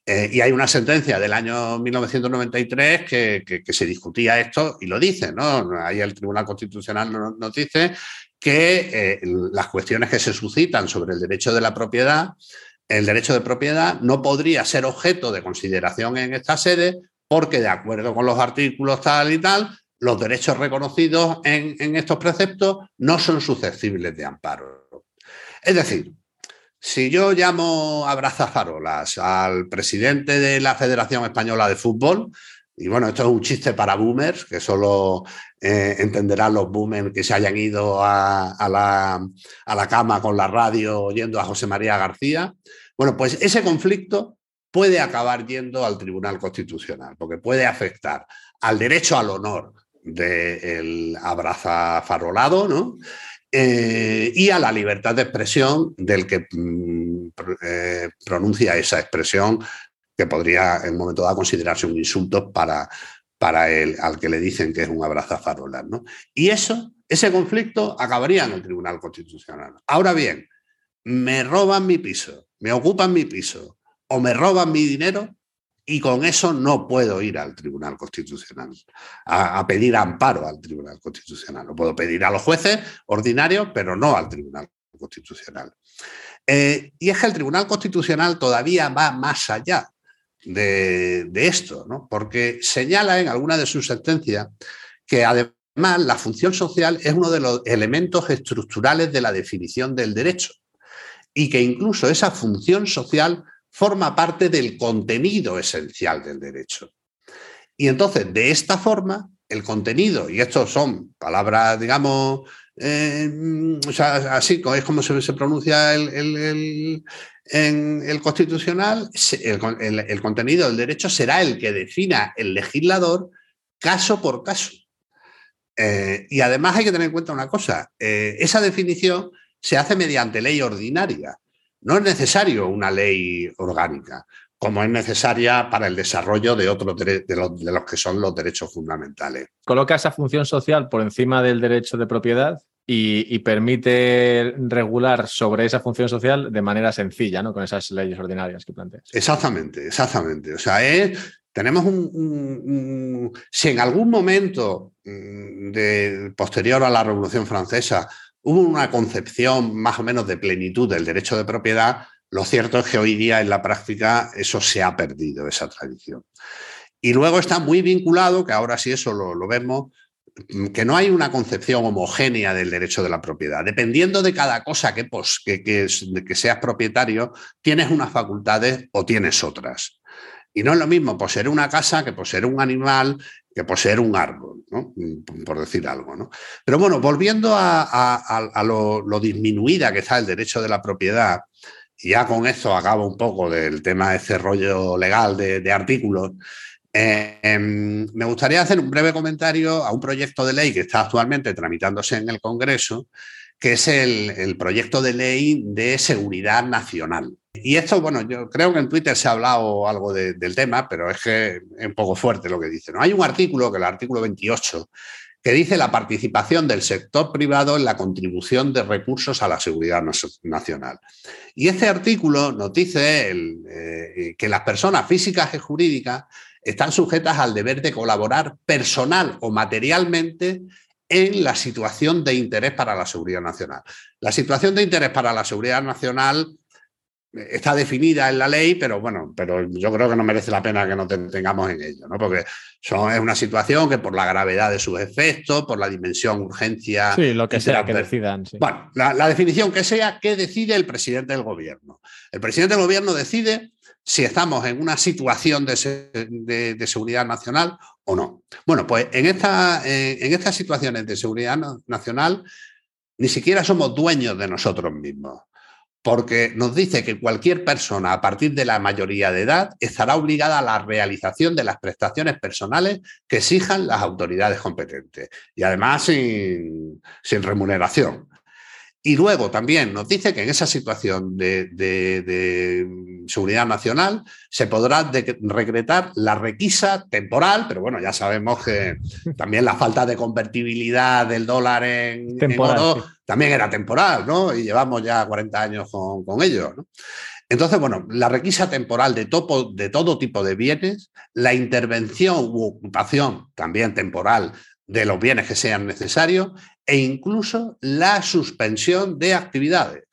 Eh, y hay una sentencia del año 1993 que, se discutía esto y lo dice, ¿no? Ahí el Tribunal Constitucional nos dice que eh, las cuestiones que se suscitan sobre el derecho de la propiedad, el derecho de propiedad no podría ser objeto de consideración en esta sede porque de acuerdo con los artículos tal y tal, los derechos reconocidos en, estos preceptos no son susceptibles de amparo. Es decir, si yo llamo a brazafarolas al presidente de la Federación Española de Fútbol, y bueno, esto es un chiste para boomers, que solo eh, entenderán los boomers que se hayan ido a, la, a, la, cama con la radio oyendo a José María García. Bueno, pues ese conflicto puede acabar yendo al Tribunal Constitucional, porque puede afectar al derecho al honor del abraza farolado, ¿no? Eh, y a la libertad de expresión del que mm, eh, pronuncia esa expresión que podría en un momento dado considerarse un insulto para, para el, al que le dicen que es un abrazafarolas. ¿no? Y eso, ese conflicto acabaría en el Tribunal Constitucional. Ahora bien, me roban mi piso, me ocupan mi piso o me roban mi dinero, y con eso no puedo ir al Tribunal Constitucional a, pedir amparo al Tribunal Constitucional. Lo puedo pedir a los jueces ordinarios, pero no al Tribunal Constitucional. Eh, y es que el Tribunal Constitucional todavía va más allá de, esto, ¿no? porque señala en alguna de sus sentencias que además la función social es uno de los elementos estructurales de la definición del derecho y que incluso esa función social forma parte del contenido esencial del derecho. Y entonces, de esta forma, el contenido, y estos son palabras, digamos, eh, o sea, así es como se, pronuncia el, en el constitucional, el, contenido del derecho será el que defina el legislador caso por caso. Eh, y además hay que tener en cuenta una cosa, eh, esa definición se hace mediante ley ordinaria. No es necesario una ley orgánica, como es necesaria para el desarrollo de otros de los, de los que son los derechos fundamentales. Coloca esa función social por encima del derecho de propiedad y, permite regular sobre esa función social de manera sencilla, ¿no? Con esas leyes ordinarias que planteas. Exactamente, exactamente. O sea, tenemos un, Si en algún momento mm, de, posterior a la Revolución Francesa hubo una concepción más o menos de plenitud del derecho de propiedad, lo cierto es que hoy día en la práctica eso se ha perdido, esa tradición. Y luego está muy vinculado, que ahora sí eso lo, vemos, que no hay una concepción homogénea del derecho de la propiedad. Dependiendo de cada cosa que, que, que, seas propietario, tienes unas facultades o tienes otras. Y no es lo mismo poseer una casa que poseer un animal, que poseer un árbol, por decir algo. Pero bueno, volviendo a, lo, disminuida que está el derecho de la propiedad, ya con esto acabo un poco del tema de ese rollo legal de, artículos, eh, em, me gustaría hacer un breve comentario a un proyecto de ley que está actualmente tramitándose en el Congreso, que es el proyecto de ley de seguridad nacional. Y esto, bueno, yo creo que en Twitter se ha hablado algo del tema, pero es que es un poco fuerte lo que dice. ¿no? Hay un artículo, que es el artículo 28, que dice la participación del sector privado en la contribución de recursos a la seguridad nacional. Y este artículo nos dice eh, que las personas físicas y jurídicas están sujetas al deber de colaborar personal o materialmente en la situación de interés para la seguridad nacional. La situación de interés para la seguridad nacional está definida en la ley, pero bueno, pero yo creo que no merece la pena que nos detengamos en ello, ¿no? Porque son, es una situación que por la gravedad de sus efectos, por la dimensión, urgencia. Sí, lo que sea que decidan. Bueno, la, definición que sea, ¿qué decide el presidente del gobierno? El presidente del gobierno decide si estamos en una situación de, de, seguridad nacional o no. Bueno, pues en, esta, eh, en estas situaciones de seguridad nacional ni siquiera somos dueños de nosotros mismos porque nos dice que cualquier persona a partir de la mayoría de edad estará obligada a la realización de las prestaciones personales que exijan las autoridades competentes y además sin, remuneración. Y luego también nos dice que en esa situación de, seguridad nacional se podrá decretar la requisa temporal, pero bueno, ya sabemos que también la falta de convertibilidad del dólar en, oro también era temporal, ¿no? Y llevamos ya 40 años con, ello, Entonces, bueno, la requisa temporal de, de todo tipo de bienes, la intervención u ocupación también temporal de los bienes que sean necesarios e incluso la suspensión de actividades.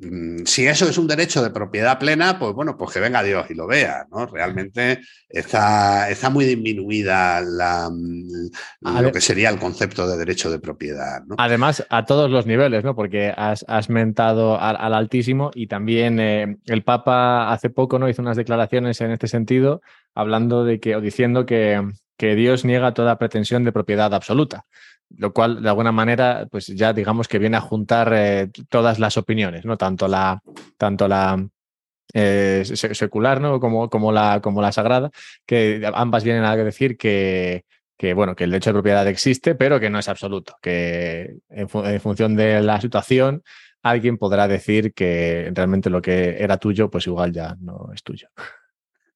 Mm, si eso es un derecho de propiedad plena, pues bueno, pues que venga Dios y lo vea, ¿no? Realmente está, está muy disminuida la, mm, lo que sería el concepto de derecho de propiedad. Además, a todos los niveles, ¿no? Porque has, mentado al, altísimo y también eh, el Papa hace poco ¿no? hizo unas declaraciones en este sentido, hablando de que, o diciendo que, que Dios niega toda pretensión de propiedad absoluta lo cual de alguna manera pues ya digamos que viene a juntar eh, todas las opiniones, ¿no? Tanto la, tanto la eh, secular ¿no? como, como, la, como la sagrada, que ambas vienen a decir que, que, bueno, que el derecho de propiedad existe, pero que no es absoluto, que en, función de la situación alguien podrá decir que realmente lo que era tuyo, pues igual ya no es tuyo.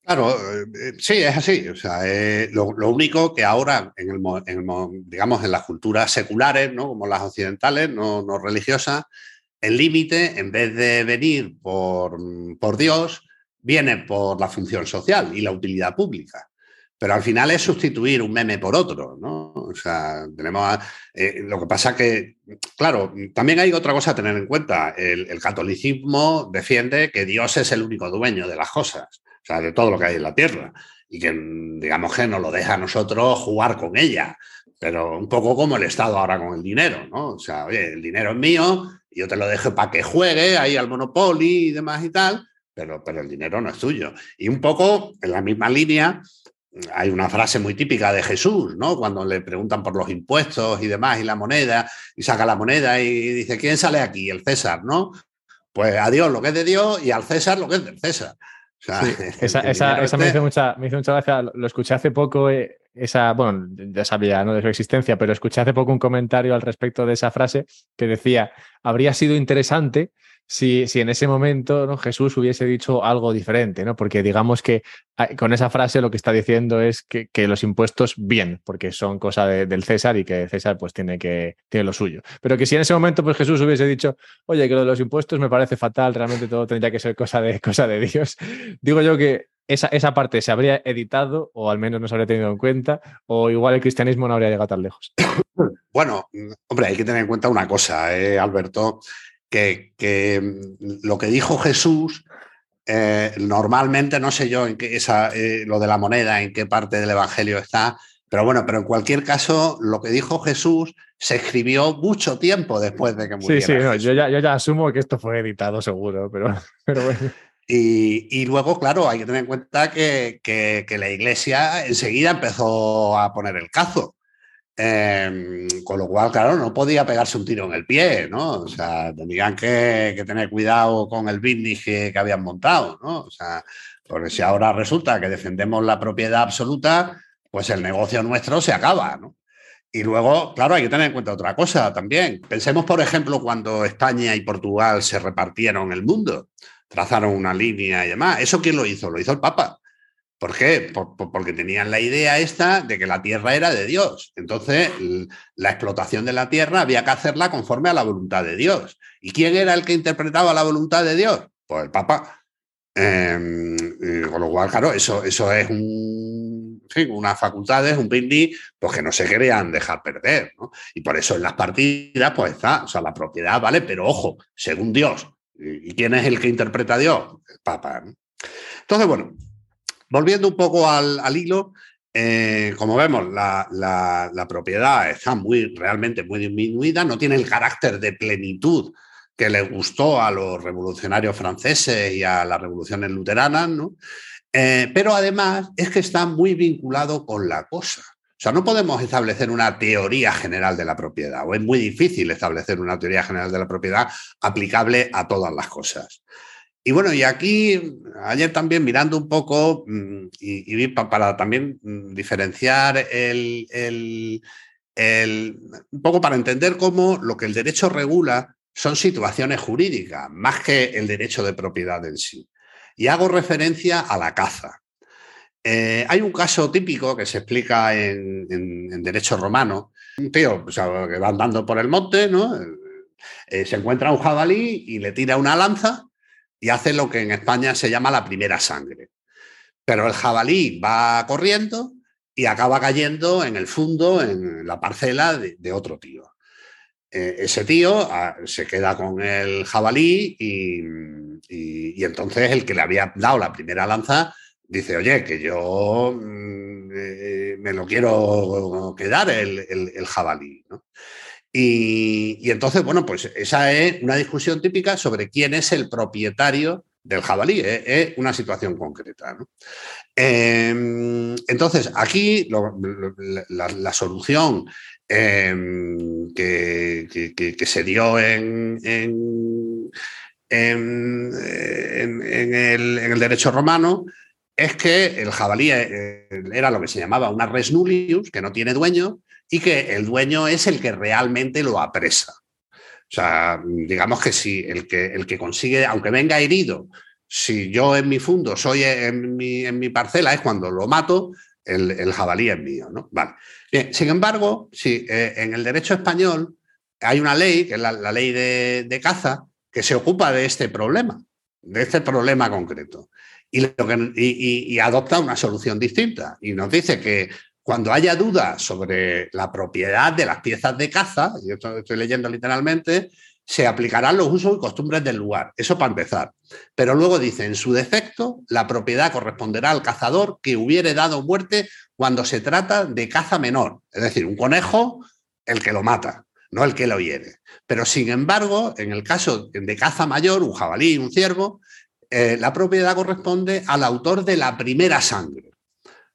Claro, eh, sí, es así. O sea, eh, lo, único que ahora, en el, digamos, en las culturas seculares, ¿no? como las occidentales, no, religiosas, el límite, en vez de venir por, Dios, viene por la función social y la utilidad pública. Pero al final es sustituir un meme por otro, ¿no? O sea, tenemos. Eh, lo que pasa que, claro, también hay otra cosa a tener en cuenta. El, catolicismo defiende que Dios es el único dueño de las cosas, o sea, de todo lo que hay en la tierra. Y que, digamos que nos lo deja a nosotros jugar con ella. Pero un poco como el Estado ahora con el dinero, ¿no? O sea, oye, el dinero es mío, yo te lo dejo para que juegue ahí al Monopoly y demás y tal pero, pero el dinero no es tuyo. Y un poco en la misma línea, hay una frase muy típica de Jesús, ¿no? Cuando le preguntan por los impuestos y demás y la moneda, y saca la moneda y dice, ¿quién sale aquí? El César, ¿no? Pues a Dios lo que es de Dios y al César lo que es del César. esa, esa, me, este hizo mucha, me hizo mucha gracia, lo escuché hace poco, eh, esa, bueno, ya sabía ¿no? de su existencia, pero escuché hace poco un comentario al respecto de esa frase que decía, habría sido interesante si, si en ese momento. Jesús hubiese dicho algo diferente, ¿no? Porque digamos que ah, con esa frase lo que está diciendo es que, los impuestos bien, porque son cosa del César y que César pues tiene que tiene lo suyo. Pero que si en ese momento pues Jesús hubiese dicho, oye, que lo de los impuestos me parece fatal, realmente todo tendría que ser cosa de, cosa de Dios. Digo yo que esa, esa, parte se habría editado o al menos no se habría tenido en cuenta o igual el cristianismo no habría llegado tan lejos. Bueno, hombre, hay que tener en cuenta una cosa, ¿eh, Alberto, que, mm, lo que dijo Jesús, eh, normalmente no sé yo en qué esa, eh, lo de la moneda, en qué parte del Evangelio está, pero bueno, pero en cualquier caso, lo que dijo Jesús se escribió mucho tiempo después de que muriera. Sí, sí, yo, ya, asumo que esto fue editado seguro, pero, pero bueno. Y, luego, claro, hay que tener en cuenta que, que, la iglesia enseguida empezó a poner el cazo. Em, con lo cual, claro, no podía pegarse un tiro en el pie, ¿no? O sea, tenían que, tener cuidado con el business que, habían montado, ¿no? O sea, porque si ahora resulta que defendemos la propiedad absoluta, pues el negocio nuestro se acaba, ¿no? Y luego, claro, hay que tener en cuenta otra cosa también. Pensemos, por ejemplo, cuando España y Portugal se repartieron el mundo, trazaron una línea y demás. ¿Eso quién lo hizo? Lo hizo el Papa. ¿Por qué? porque tenían la idea esta de que la tierra era de Dios. Entonces, la explotación de la tierra había que hacerla conforme a la voluntad de Dios. ¿Y quién era el que interpretaba la voluntad de Dios? Pues el Papa. Em, con lo cual, claro, eso, eso es un, unas facultades, un pindi, pues que no se querían dejar perder. Y por eso en las partidas, pues está, o sea, la propiedad, ¿vale? Pero ojo, según Dios. ¿Y quién es el que interpreta a Dios? El Papa. Entonces, bueno, Volviendo un poco al, hilo, eh, como vemos, la, propiedad está muy, realmente muy disminuida, no tiene el carácter de plenitud que le gustó a los revolucionarios franceses y a las revoluciones luteranas, ¿no? Eh, pero además es que está muy vinculado con la cosa. O sea, no podemos establecer una teoría general de la propiedad, o es muy difícil establecer una teoría general de la propiedad aplicable a todas las cosas. Y bueno, y aquí, ayer también mirando un poco, mm, y, para también mm, diferenciar el, el, un poco para entender cómo lo que el derecho regula son situaciones jurídicas, más que el derecho de propiedad en sí. Y hago referencia a la caza. Eh, hay un caso típico que se explica en, derecho romano. Un tío que va andando por el monte, ¿no? Eh, se encuentra un jabalí y le tira una lanza y hace lo que en España se llama la primera sangre. Pero el jabalí va corriendo y acaba cayendo en el fondo, en la parcela de, otro tío. Eh, ese tío ah, se queda con el jabalí y, entonces el que le había dado la primera lanza dice, oye, que yo mm, eh, me lo quiero quedar el, jabalí. Y, entonces, bueno, pues esa es una discusión típica sobre quién es el propietario del jabalí, es una situación concreta. Em, entonces, aquí la, solución em, que, se dio en, en, el, derecho romano es que el jabalí eh, era lo que se llamaba una res nullius, que no tiene dueño, y que el dueño es el que realmente lo apresa. O sea, digamos que si el que, el que consigue, aunque venga herido, si yo en mi fundo soy en mi, en mi parcela, es cuando lo mato, el, jabalí es mío. ¿no? Vale. Sin embargo, si eh, en el derecho español hay una ley, que es la, ley de, caza, que se ocupa de este problema, de este problema concreto. Y, y, adopta una solución distinta. Y nos dice que cuando haya dudas sobre la propiedad de las piezas de caza, yo estoy leyendo literalmente, se aplicarán los usos y costumbres del lugar. Eso para empezar. Pero luego dice, en su defecto, la propiedad corresponderá al cazador que hubiere dado muerte cuando se trata de caza menor. Es decir, un conejo, el que lo mata, no el que lo hiere. Pero sin embargo, en el caso de caza mayor, un jabalí, un ciervo, eh, la propiedad corresponde al autor de la primera sangre.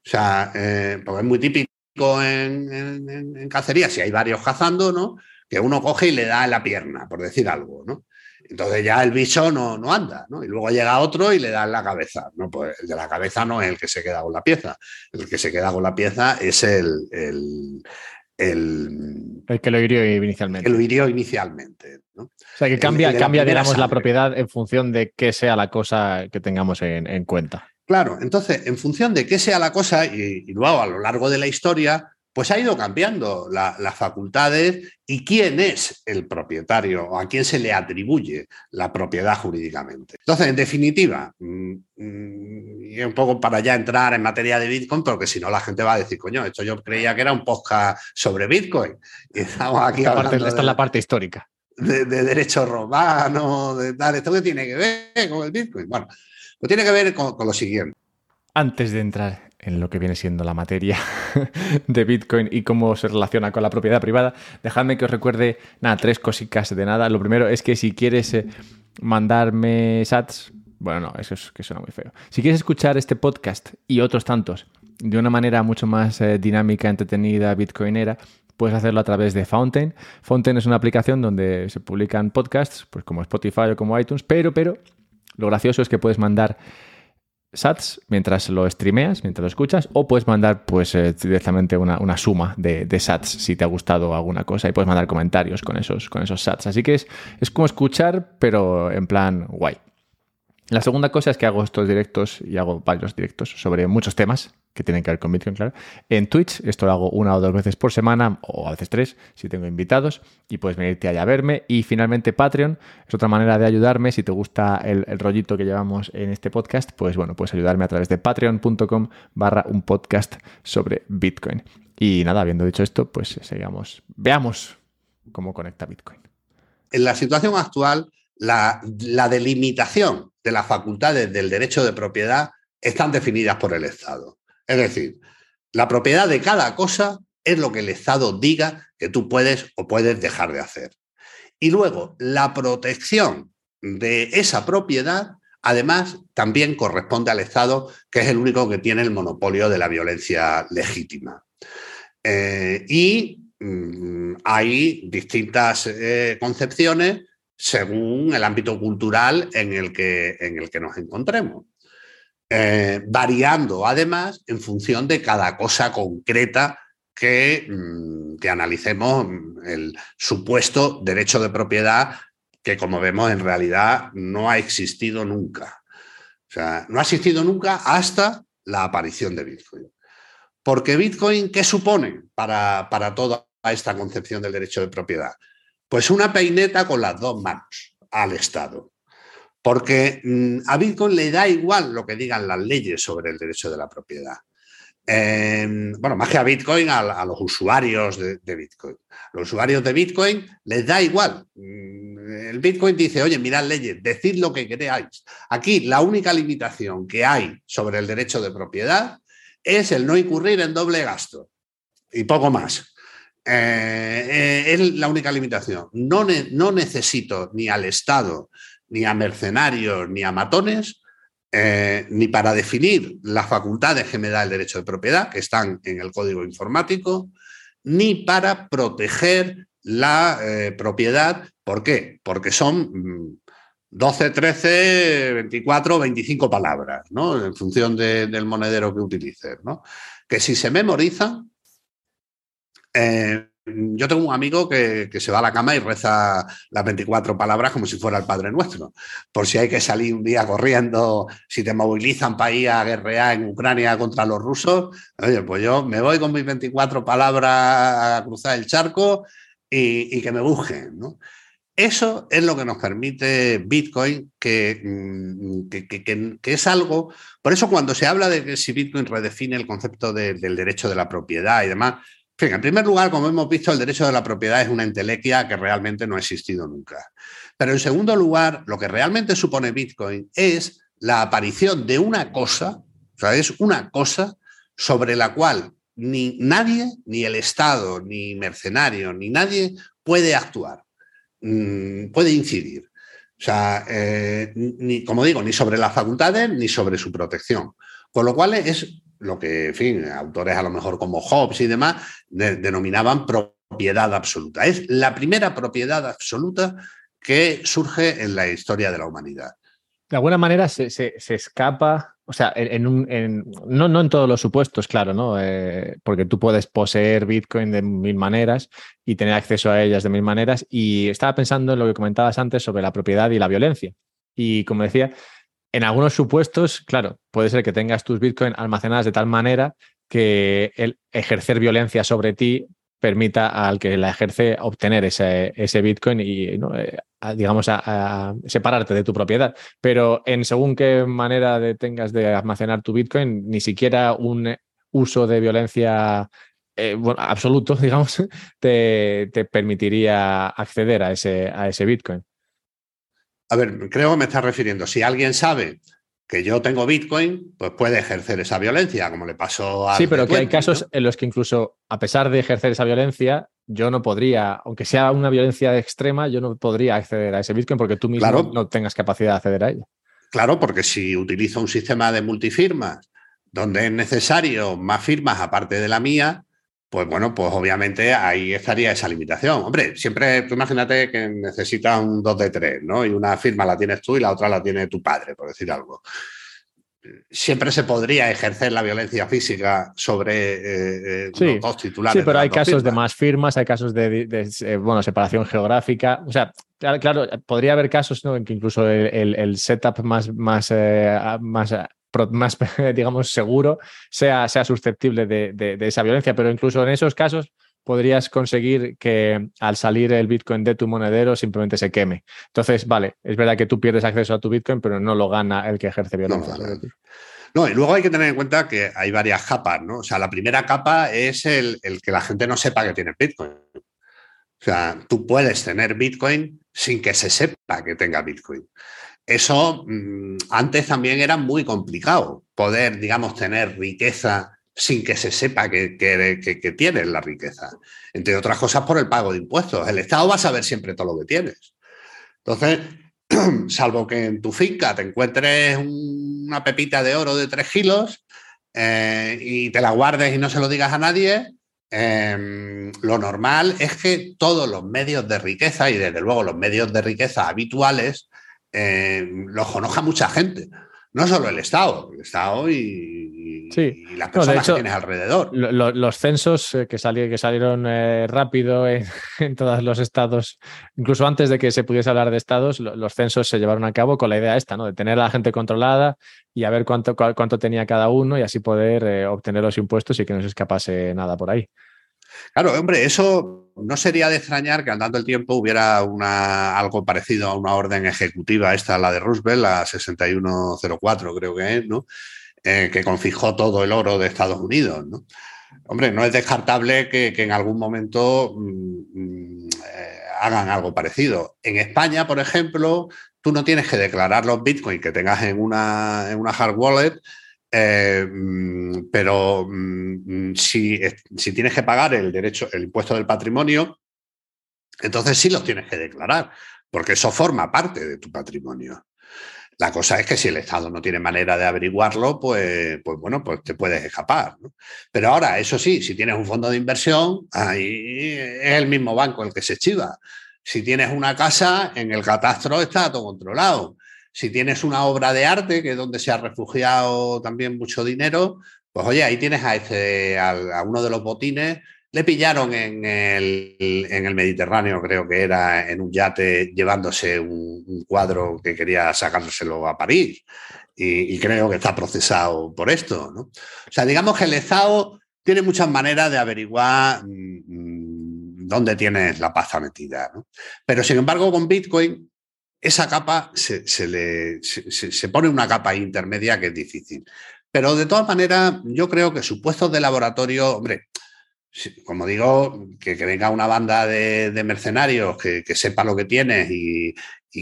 O sea, eh, porque es muy típico en, cacería, si hay varios cazando, ¿no? Que uno coge y le da en la pierna, por decir algo, ¿no? Entonces ya el bicho no, no anda, ¿no? Y luego llega otro y le da en la cabeza. No, pues el de la cabeza no es el que se queda con la pieza. El que se queda con la pieza es el, el, el, que lo hirió inicialmente. Que lo hirió inicialmente. ¿no? O sea, que cambia, cambia digamos, la propiedad en función de qué sea la cosa que tengamos en, en cuenta. Claro, entonces, en función de qué sea la cosa, y, luego a lo largo de la historia, pues ha ido cambiando las facultades y quién es el propietario o a quién se le atribuye la propiedad jurídicamente. Entonces, en definitiva, mm, mm, y un poco para ya entrar en materia de Bitcoin, porque si no la gente va a decir, coño, esto yo creía que era un podcast sobre Bitcoin. Y estamos aquí esta, parte, esta es la parte histórica. De, de derecho romano, de tal, ¿esto qué tiene que ver con el Bitcoin? Bueno, pues tiene que ver con, lo siguiente. Antes de entrar en lo que viene siendo la materia de Bitcoin y cómo se relaciona con la propiedad privada, dejadme que os recuerde, nada, tres cositas de nada. Lo primero es que si quieres eh, mandarme sats, bueno, no, eso es que suena muy feo. Si quieres escuchar este podcast y otros tantos de una manera mucho más eh, dinámica, entretenida, bitcoinera, puedes hacerlo a través de Fountain. Fountain es una aplicación donde se publican podcasts, pues como Spotify o como iTunes, pero, pero lo gracioso es que puedes mandar sats mientras lo streameas, mientras lo escuchas, o puedes mandar pues eh, directamente una, suma de, sats si te ha gustado alguna cosa y puedes mandar comentarios con esos, con esos sats. Así que es, es como escuchar, pero en plan guay. La segunda cosa es que hago estos directos y hago varios directos sobre muchos temas que tienen que ver con Bitcoin, claro. En Twitch, esto lo hago una o dos veces por semana, o a veces tres, si tengo invitados, y puedes venirte allá a verme. Y finalmente Patreon es otra manera de ayudarme. Si te gusta el, rollito que llevamos en este podcast, pues bueno, puedes ayudarme a través de patreon.com barra un podcast sobre Bitcoin. Y nada, habiendo dicho esto, pues sigamos, veamos cómo conecta Bitcoin. En la situación actual, la, la delimitación de las facultades del derecho de propiedad están definidas por el Estado. Es decir, la propiedad de cada cosa es lo que el Estado diga que tú puedes o puedes dejar de hacer. Y luego, la protección de esa propiedad, además, también corresponde al Estado, que es el único que tiene el monopolio de la violencia legítima. Eh, y mm, hay distintas eh, concepciones según el ámbito cultural en el que, en el que nos encontremos. Eh, variando además en función de cada cosa concreta que, mm, que, analicemos el supuesto derecho de propiedad que como vemos en realidad no ha existido nunca. O sea, no ha existido nunca hasta la aparición de Bitcoin. Porque Bitcoin, ¿qué supone para, para toda esta concepción del derecho de propiedad? Pues una peineta con las dos manos al Estado. Porque mm, a Bitcoin le da igual lo que digan las leyes sobre el derecho de la propiedad. Em, bueno, más que a Bitcoin, a, los usuarios de, Bitcoin. los usuarios de Bitcoin les da igual. Mm, el Bitcoin dice, oye, mirad leyes, decid lo que queráis. Aquí la única limitación que hay sobre el derecho de propiedad es el no incurrir en doble gasto y poco más. Eh, eh, es la única limitación. No, no necesito ni al Estado ni a mercenarios, ni a matones, eh, ni para definir las facultades que me da el derecho de propiedad, que están en el código informático, ni para proteger la propiedad. ¿Por qué? Porque son mm, 12, 13, 24, 25 palabras, ¿no? En función del monedero que utilices, ¿no? Que si se memorizan, eh, yo tengo un amigo que, se va a la cama y reza las 24 palabras como si fuera el Padre Nuestro. Por si hay que salir un día corriendo, si te movilizan para ir a guerrear en Ucrania contra los rusos, oye, pues yo me voy con mis 24 palabras a cruzar el charco y, que me busquen. Eso es lo que nos permite Bitcoin, mm, que, que, es algo. Por eso, cuando se habla de que si Bitcoin redefine el concepto del derecho de la propiedad y demás, en primer lugar, como hemos visto, el derecho de la propiedad es una entelequia que realmente no ha existido nunca. Pero en segundo lugar, lo que realmente supone Bitcoin es la aparición de una cosa, o sea, es una cosa sobre la cual ni nadie, ni el Estado, ni mercenario, ni nadie puede actuar, mm, puede incidir. O sea, eh, ni, como digo, ni sobre las facultades ni sobre su protección. Con lo cual es lo que, fin, autores a lo mejor como Hobbes y demás denominaban propiedad absoluta. Es la primera propiedad absoluta que surge en la historia de la humanidad. De alguna manera se, escapa, o sea, en, no, no, en todos los supuestos, claro, ¿no? Eh, porque tú puedes poseer Bitcoin de mil maneras y tener acceso a ellas de mil maneras. Y estaba pensando en lo que comentabas antes sobre la propiedad y la violencia. Y como decía, en algunos supuestos, claro, puede ser que tengas tus Bitcoin almacenadas de tal manera que el ejercer violencia sobre ti permita al que la ejerce obtener ese, ese Bitcoin y, eh, digamos, a, separarte de tu propiedad. Pero en según qué manera de tengas de almacenar tu Bitcoin, ni siquiera un uso de violencia eh, absoluto, digamos, te, te, permitiría acceder a ese, a ese Bitcoin. A ver, creo que me estás refiriendo. Si alguien sabe que yo tengo Bitcoin, pues puede ejercer esa violencia, como le pasó a. Sí, pero que hay casos en los que incluso, a pesar de ejercer esa violencia, yo no podría, aunque sea una violencia extrema, yo no podría acceder a ese Bitcoin porque tú mismo no tengas capacidad de acceder a ella. Claro, porque si utilizo un sistema de multifirmas donde es necesario más firmas aparte de la mía, pues bueno, pues obviamente ahí estaría esa limitación. Hombre, siempre, tú imagínate que necesitas un 2 de 3, ¿no? Y una firma la tienes tú y la otra la tiene tu padre, por decir algo. Siempre se podría ejercer la violencia física sobre eh, eh, dos titulares. Sí, pero hay casos de más firmas, hay casos de, eh, bueno, separación geográfica. O sea, claro, podría haber casos en que incluso el, setup más, más, más más, digamos, seguro sea, sea susceptible de, esa violencia. Pero incluso en esos casos podrías conseguir que al salir el Bitcoin de tu monedero simplemente se queme. Entonces, vale, es verdad que tú pierdes acceso a tu Bitcoin, pero no lo gana el que ejerce violencia. No, y luego hay que tener en cuenta que hay varias capas, ¿no? O sea, la primera capa es el, el que la gente no sepa que tiene Bitcoin. O sea, tú puedes tener Bitcoin sin que se sepa que tenga Bitcoin eso mm, antes también era muy complicado, poder, digamos, tener riqueza sin que se sepa que, que, tienes la riqueza. Entre otras cosas por el pago de impuestos. El Estado va a saber siempre todo lo que tienes. Entonces, salvo que en tu finca te encuentres una pepita de oro de tres kilos eh, y te la guardes y no se lo digas a nadie, em, lo normal es que todos los medios de riqueza y desde luego los medios de riqueza habituales eh, los conozca mucha gente. No solo el Estado, el Estado y, las personas que tienes alrededor. los censos eh, que, que salieron eh, rápido en, todos los estados, incluso antes de que se pudiese hablar de estados, los censos se llevaron a cabo con la idea esta, ¿no? De tener a la gente controlada y a ver cuánto, cuánto tenía cada uno y así poder obtener los impuestos y que no se escapase nada por ahí. Claro, hombre, eso no sería de extrañar que andando el tiempo hubiera una, algo parecido a una orden ejecutiva, esta, la de Roosevelt, la 6104 creo que es, ¿no? Eh, que confijó todo el oro de Estados Unidos, ¿no? Hombre, no es descartable que, en algún momento mm, mm, eh, hagan algo parecido. En España, por ejemplo, tú no tienes que declarar los bitcoins que tengas en una, en una hard wallet eh, mm, pero mm, si, tienes que pagar el derecho, el impuesto del patrimonio, entonces sí los tienes que declarar, porque eso forma parte de tu patrimonio. La cosa es que si el Estado no tiene manera de averiguarlo, pues, pues bueno, pues te puedes escapar. Pero ahora, eso sí, si tienes un fondo de inversión, ahí es el mismo banco el que se chiva. Si tienes una casa, en el catastro está todo controlado. Si tienes una obra de arte, que es donde se ha refugiado también mucho dinero, pues oye, ahí tienes a, este, uno de los botines. Le pillaron en el, Mediterráneo, creo que era, en un yate, llevándose un, cuadro que quería sacárselo a París. Y, creo que está procesado por esto. O sea, digamos que el Estado tiene muchas maneras de averiguar mm, mm, dónde tienes la pasta metida. Pero sin embargo, con Bitcoin, esa capa se, le, se, pone una capa intermedia que es difícil. Pero de todas maneras, yo creo que supuestos de laboratorio, hombre, como digo, que, venga una banda de, mercenarios que, sepa lo que tienes y,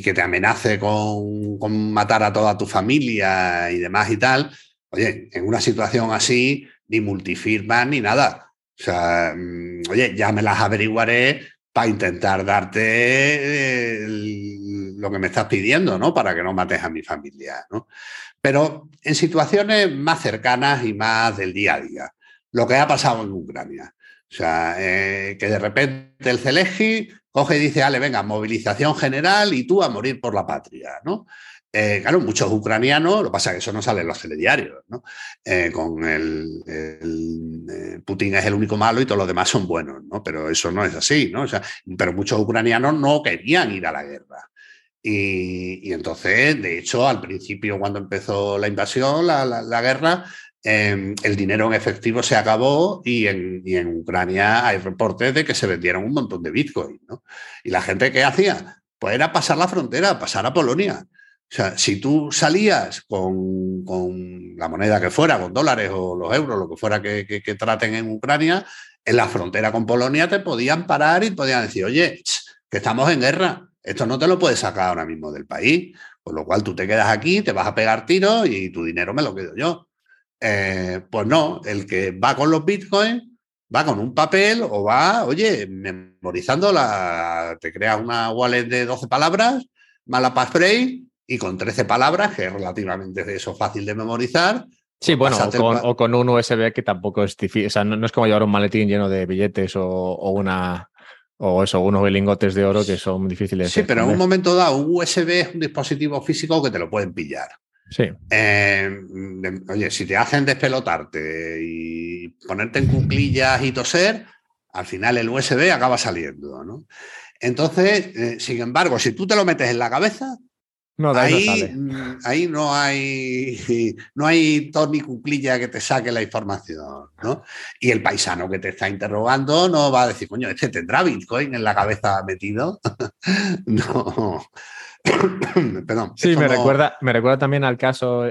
que te amenace con, con, matar a toda tu familia y demás y tal, oye, en una situación así, ni multifirma ni nada. O sea, mm, oye, ya me las averiguaré para intentar darte lo que me estás pidiendo, ¿no? Para que no mates a mi familia, ¿no? Pero en situaciones más cercanas y más del día a día, lo que ha pasado en Ucrania. O sea, eh, que de repente el Celegi coge y dice, ale, venga, movilización general y tú a morir por la patria, ¿no? Eh, claro, muchos ucranianos, lo que pasa es que eso no sale en los telediarios, ¿no? Eh, con el, eh, Putin es el único malo y todos los demás son buenos, ¿no? Pero eso no es así, ¿no? O sea, pero muchos ucranianos no querían ir a la guerra. Y, entonces, de hecho, al principio, cuando empezó la invasión, la, guerra, em, el dinero en efectivo se acabó y en, y en, Ucrania hay reportes de que se vendieron un montón de Bitcoin, ¿no? Y la gente, ¿qué hacía? Pues era pasar la frontera, pasar a Polonia. O sea, si tú salías con, la moneda que fuera, con dólares o los euros, lo que fuera que, traten en Ucrania, en la frontera con Polonia te podían parar y podían decir, oye, que estamos en guerra, esto no te lo puedes sacar ahora mismo del país, por lo cual tú te quedas aquí, te vas a pegar tiros y tu dinero me lo quedo yo. Eh, pues no, el que va con los bitcoins va con un papel o va, oye, memorizando la, te creas una wallet de 12 palabras, mala spray y con 13 palabras, que es relativamente eso fácil de memorizar. Sí, pues bueno, o con, un USB que tampoco es difícil, o sea, no, es como llevar un maletín lleno de billetes o, una o eso, unos lingotes de oro que son difíciles. Sí, pero en un momento dado, un USB es un dispositivo físico que te lo pueden pillar. Sí. Eh, oye, si te hacen despelotarte y ponerte en cuclillas y toser, al final el USB acaba saliendo, ¿no? Entonces, eh, sin embargo, si tú te lo metes en la cabeza, no, ahí, mm, ahí, no hay no hay Tony Cuclilla que te saque la información, ¿no? Y el paisano que te está interrogando no va a decir, coño, este tendrá Bitcoin en la cabeza metido. no. Perdón. Sí, me, recuerda, me recuerda también al caso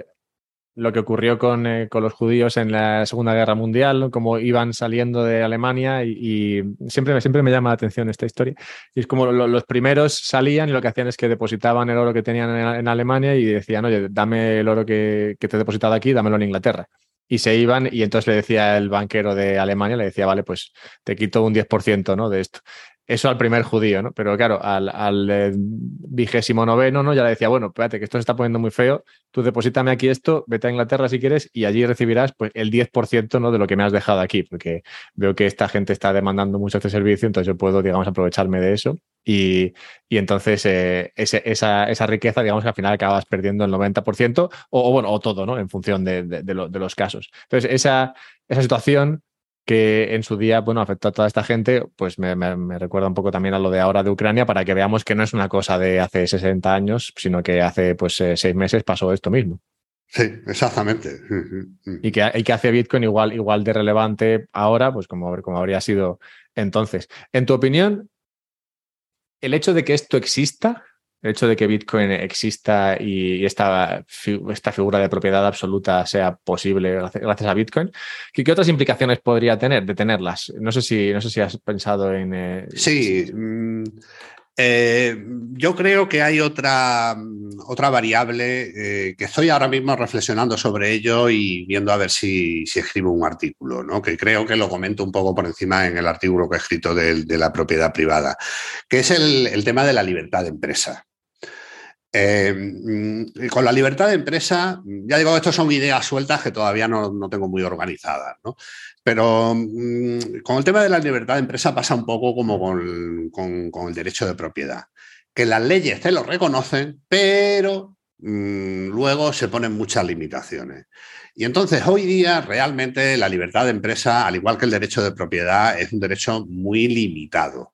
lo que ocurrió con, eh, con, los judíos en la Segunda Guerra Mundial, como iban saliendo de Alemania y, siempre, siempre me llama la atención esta historia. Y es como los primeros salían y lo que hacían es que depositaban el oro que tenían en, Alemania y decían, oye, dame el oro que, que te he depositado aquí, dámelo en Inglaterra y se iban y entonces le decía el banquero de Alemania, le decía, vale, pues te quito un 10% ¿no? de esto. Eso al primer judío, ¿no? Pero claro, al, eh, vigésimo noveno, ¿no? Ya le decía, bueno, espérate, que esto se está poniendo muy feo, tú deposítame aquí esto, vete a Inglaterra si quieres y allí recibirás pues el 10% ¿no? de lo que me has dejado aquí, porque veo que esta gente está demandando mucho este servicio, entonces yo puedo, digamos, aprovecharme de eso. Y, entonces eh, esa, esa, riqueza, digamos que al final acabas perdiendo el 90% o, bueno, o todo, ¿no? En función de, de, los casos. Entonces, esa, esa situación que en su día, bueno, afectó a toda esta gente, pues me, recuerda un poco también a lo de ahora de Ucrania para que veamos que no es una cosa de hace 60 años, sino que hace pues eh, seis meses pasó esto mismo. Sí, exactamente. Y que, y que hace Bitcoin igual, igual de relevante ahora, pues como, como habría sido entonces. En tu opinión, el hecho de que esto exista, el hecho de que Bitcoin exista y esta, esta figura de propiedad absoluta sea posible gracias a Bitcoin, ¿qué, otras implicaciones podría tener de tenerlas? No sé si, no sé si has pensado en... Eh, sí, mm, eh, yo creo que hay otra, otra variable eh, que estoy ahora mismo reflexionando sobre ello y viendo a ver si, si, escribo un artículo, ¿no? que creo que lo comento un poco por encima en el artículo que he escrito de, la propiedad privada, que es el, el tema de la libertad de empresa. Mm, con la libertad de empresa, ya digo, estas son ideas sueltas que todavía no, tengo muy organizadas, ¿no? Pero mm, con el tema de la libertad de empresa pasa un poco como con, el derecho de propiedad, que las leyes te lo reconocen, pero mm, luego se ponen muchas limitaciones. Y entonces hoy día realmente la libertad de empresa, al igual que el derecho de propiedad, es un derecho muy limitado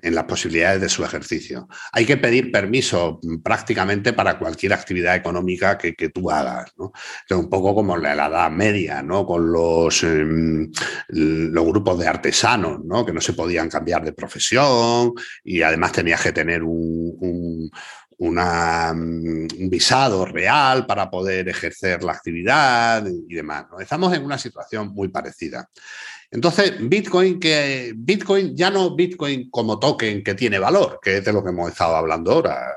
en las posibilidades de su ejercicio. Hay que pedir permiso mm, prácticamente para cualquier actividad económica que, tú hagas. ¿no? un poco como en la, Edad Media, ¿no? con los, em, los grupos de artesanos, ¿no? que no se podían cambiar de profesión y además tenías que tener un, mm, visado real para poder ejercer la actividad y demás. Estamos en una situación muy parecida. Entonces, Bitcoin, que Bitcoin, ya no Bitcoin como token que tiene valor, que es de lo que hemos estado hablando ahora.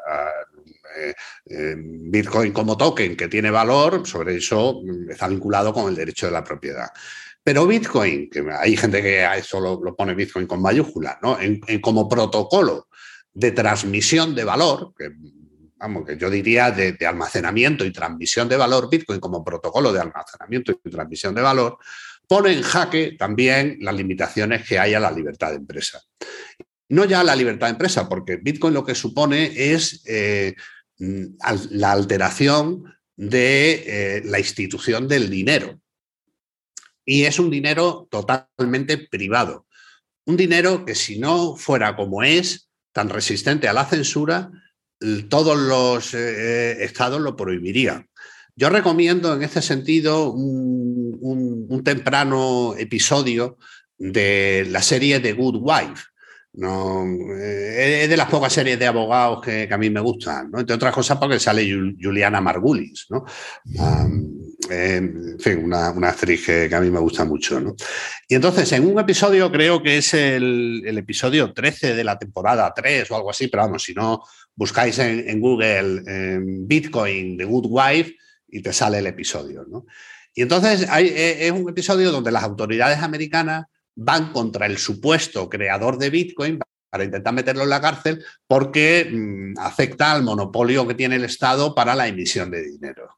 Eh, eh, Bitcoin como token que tiene valor, sobre eso está vinculado con el derecho de la propiedad. Pero Bitcoin, que hay gente que a eso lo, pone Bitcoin con mayúsculas, ¿no? En, como protocolo de transmisión de valor, que, vamos, que yo diría de, almacenamiento y transmisión de valor, Bitcoin como protocolo de almacenamiento y transmisión de valor, pone en jaque también las limitaciones que hay a la libertad de empresa. No ya la libertad de empresa, porque Bitcoin lo que supone es eh, la alteración de eh, la institución del dinero. Y es un dinero totalmente privado. Un dinero que si no fuera como es, tan resistente a la censura, todos los eh, estados lo prohibirían. Yo recomiendo en este sentido un, temprano episodio de la serie The Good Wife. No, eh, es de las pocas series de abogados que, a mí me gustan, entre otras cosas porque sale Juliana Margulis, ¿no? en fin, una, actriz que, a mí me gusta mucho. Y entonces, en un episodio, creo que es el, episodio 13 de la temporada 3 o algo así, pero vamos, si no buscáis en, Google Bitcoin The Good Wife, y te sale el episodio. ¿no? Y entonces hay, e, es un episodio donde las autoridades americanas van contra el supuesto creador de Bitcoin para intentar meterlo en la cárcel porque mm, afecta al monopolio que tiene el Estado para la emisión de dinero.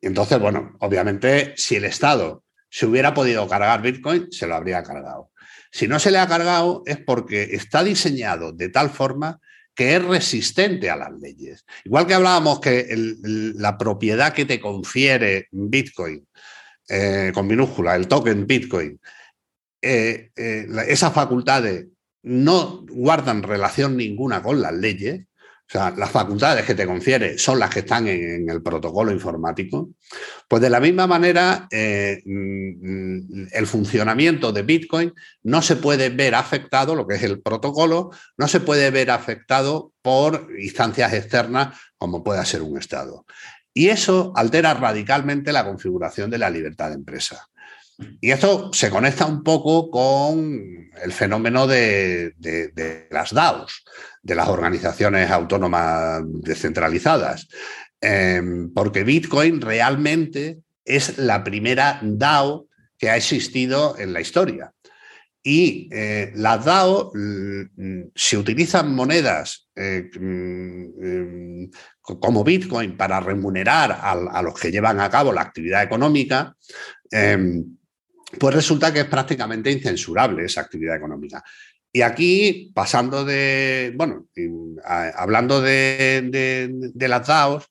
Y entonces, bueno, obviamente, si el Estado se hubiera podido cargar Bitcoin, se lo habría cargado. Si no se le ha cargado es porque está diseñado de tal forma que es resistente a las leyes. Igual que hablábamos que la propiedad que te confiere Bitcoin, eh, con minúscula, el token Bitcoin, eh, eh, esas facultades no guardan relación ninguna con las leyes, o sea, las facultades que te confiere son las que están en, el protocolo informático, pues de la misma manera eh, mm, el funcionamiento de Bitcoin no se puede ver afectado, lo que es el protocolo, no se puede ver afectado por instancias externas como pueda ser un Estado. Y eso altera radicalmente la configuración de la libertad de empresa. Y esto se conecta un poco con el fenómeno de, las DAOs, de las organizaciones autónomas descentralizadas, em, porque Bitcoin realmente es la primera DAO que ha existido en la historia. Y eh, las DAO, mm, si utilizan monedas eh, mm, em, como Bitcoin para remunerar a, los que llevan a cabo la actividad económica, em, pues resulta que es prácticamente incensurable esa actividad económica. Y aquí, pasando de, bueno, hablando de, las DAOs,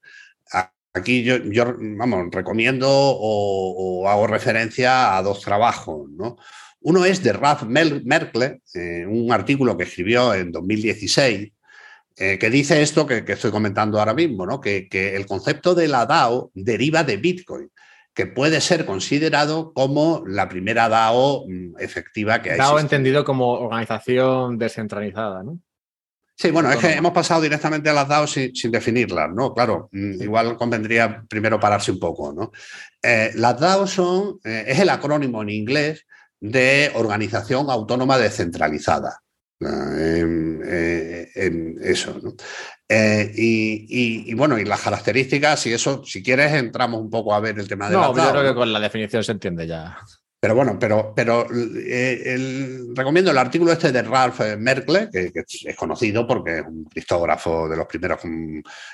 aquí yo, vamos, recomiendo o, hago referencia a dos trabajos, ¿no? Uno es de Ralph Merkle, eh, un artículo que escribió en 2016, eh, que dice esto que, estoy comentando ahora mismo, ¿no? que, el concepto de la DAO deriva de Bitcoin que puede ser considerado como la primera DAO mm, efectiva que ha DAO entendido como organización descentralizada, ¿no? Sí, bueno, es que hemos pasado directamente a las DAO sin, definirlas, ¿no? Claro, mm, igual convendría primero pararse un poco, ¿no? Eh, las DAO son, eh, es el acrónimo en inglés de Organización Autónoma Descentralizada. Eh, en, eso. ¿no? Eh, y, bueno, y las características, y eso, si quieres, entramos un poco a ver el tema de no, yo creo que con la definición se entiende ya. Pero bueno, pero, pero eh, recomiendo el artículo este de Ralph Merkle, que, es conocido porque es un criptógrafo de los primeros,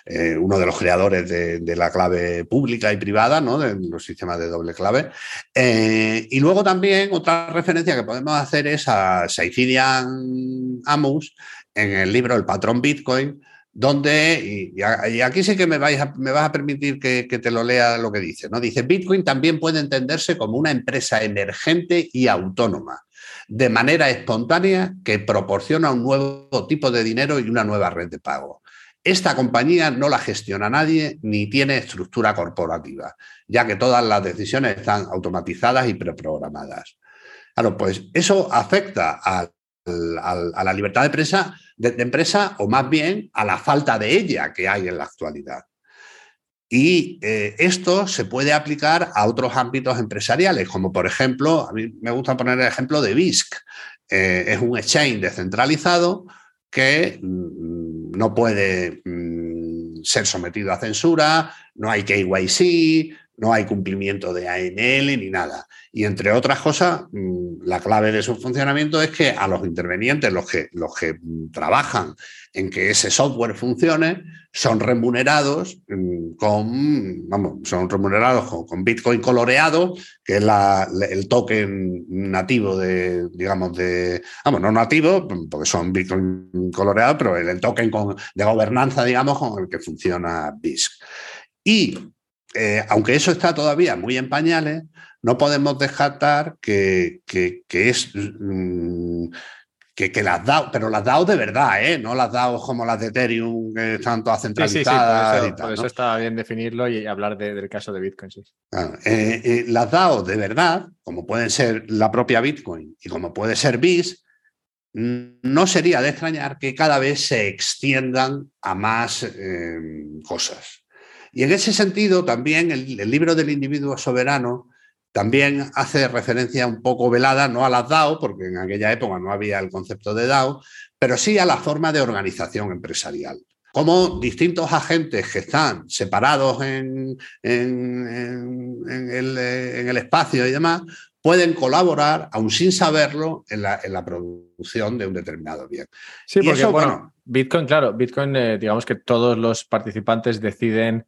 eh, uno de los creadores de, la clave pública y privada, ¿no? de los sistemas de doble clave. Eh, y luego también otra referencia que podemos hacer es a Saifidian Amos en el libro El patrón Bitcoin, donde, y, aquí sí que me, me vas a permitir que, te lo lea lo que dice, ¿no? Dice, Bitcoin también puede entenderse como una empresa emergente y autónoma, de manera espontánea que proporciona un nuevo tipo de dinero y una nueva red de pago. Esta compañía no la gestiona nadie ni tiene estructura corporativa, ya que todas las decisiones están automatizadas y preprogramadas. Claro, pues eso afecta a la libertad de prensa de, empresa o más bien a la falta de ella que hay en la actualidad. Y eh, esto se puede aplicar a otros ámbitos empresariales, como por ejemplo, a mí me gusta poner el ejemplo de BISC. Eh, es un exchange descentralizado que mm, no puede mm, ser sometido a censura, no hay KYC, no hay cumplimiento de ANL ni nada. Y entre otras cosas, mm, la clave de su funcionamiento es que a los intervenientes, los que, los que trabajan en que ese software funcione, son remunerados mm, con, vamos, son remunerados con, Bitcoin coloreado, que es el token nativo de, digamos, de, vamos, no nativo, porque son Bitcoin coloreados, pero el, token de gobernanza, digamos, con el que funciona BISC. Y eh, aunque eso está todavía muy en pañales, no podemos descartar que, es mm, que, las DAO, pero las DAO de verdad, ¿eh? no las DAO como las de Ethereum, que están todas centralizadas. Sí, por eso, está bien definirlo y hablar del caso de Bitcoin. Eh, las DAO de verdad, como pueden ser la propia Bitcoin y como puede ser BIS, no sería de extrañar que cada vez se extiendan a más cosas. Y en ese sentido, también el, libro del individuo soberano también hace referencia un poco velada, no a las DAO, porque en aquella época no había el concepto de DAO, pero sí a la forma de organización empresarial. Como distintos agentes que están separados en, el, espacio y demás, pueden colaborar, aún sin saberlo, en la, producción de un determinado bien. Sí, porque bueno, Bitcoin, claro, Bitcoin, eh, digamos que todos los participantes deciden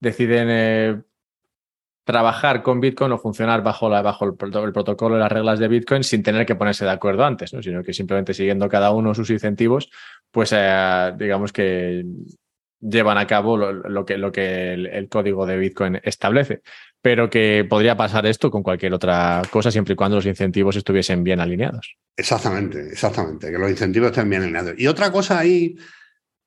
deciden eh, trabajar con Bitcoin o funcionar bajo, la, bajo el, protocolo y las reglas de Bitcoin sin tener que ponerse de acuerdo antes, ¿no? sino que simplemente siguiendo cada uno sus incentivos, pues eh, digamos que llevan a cabo lo, que, lo que el, código de Bitcoin establece. Pero que podría pasar esto con cualquier otra cosa siempre y cuando los incentivos estuviesen bien alineados. Exactamente, exactamente, que los incentivos estén bien alineados. Y otra cosa ahí,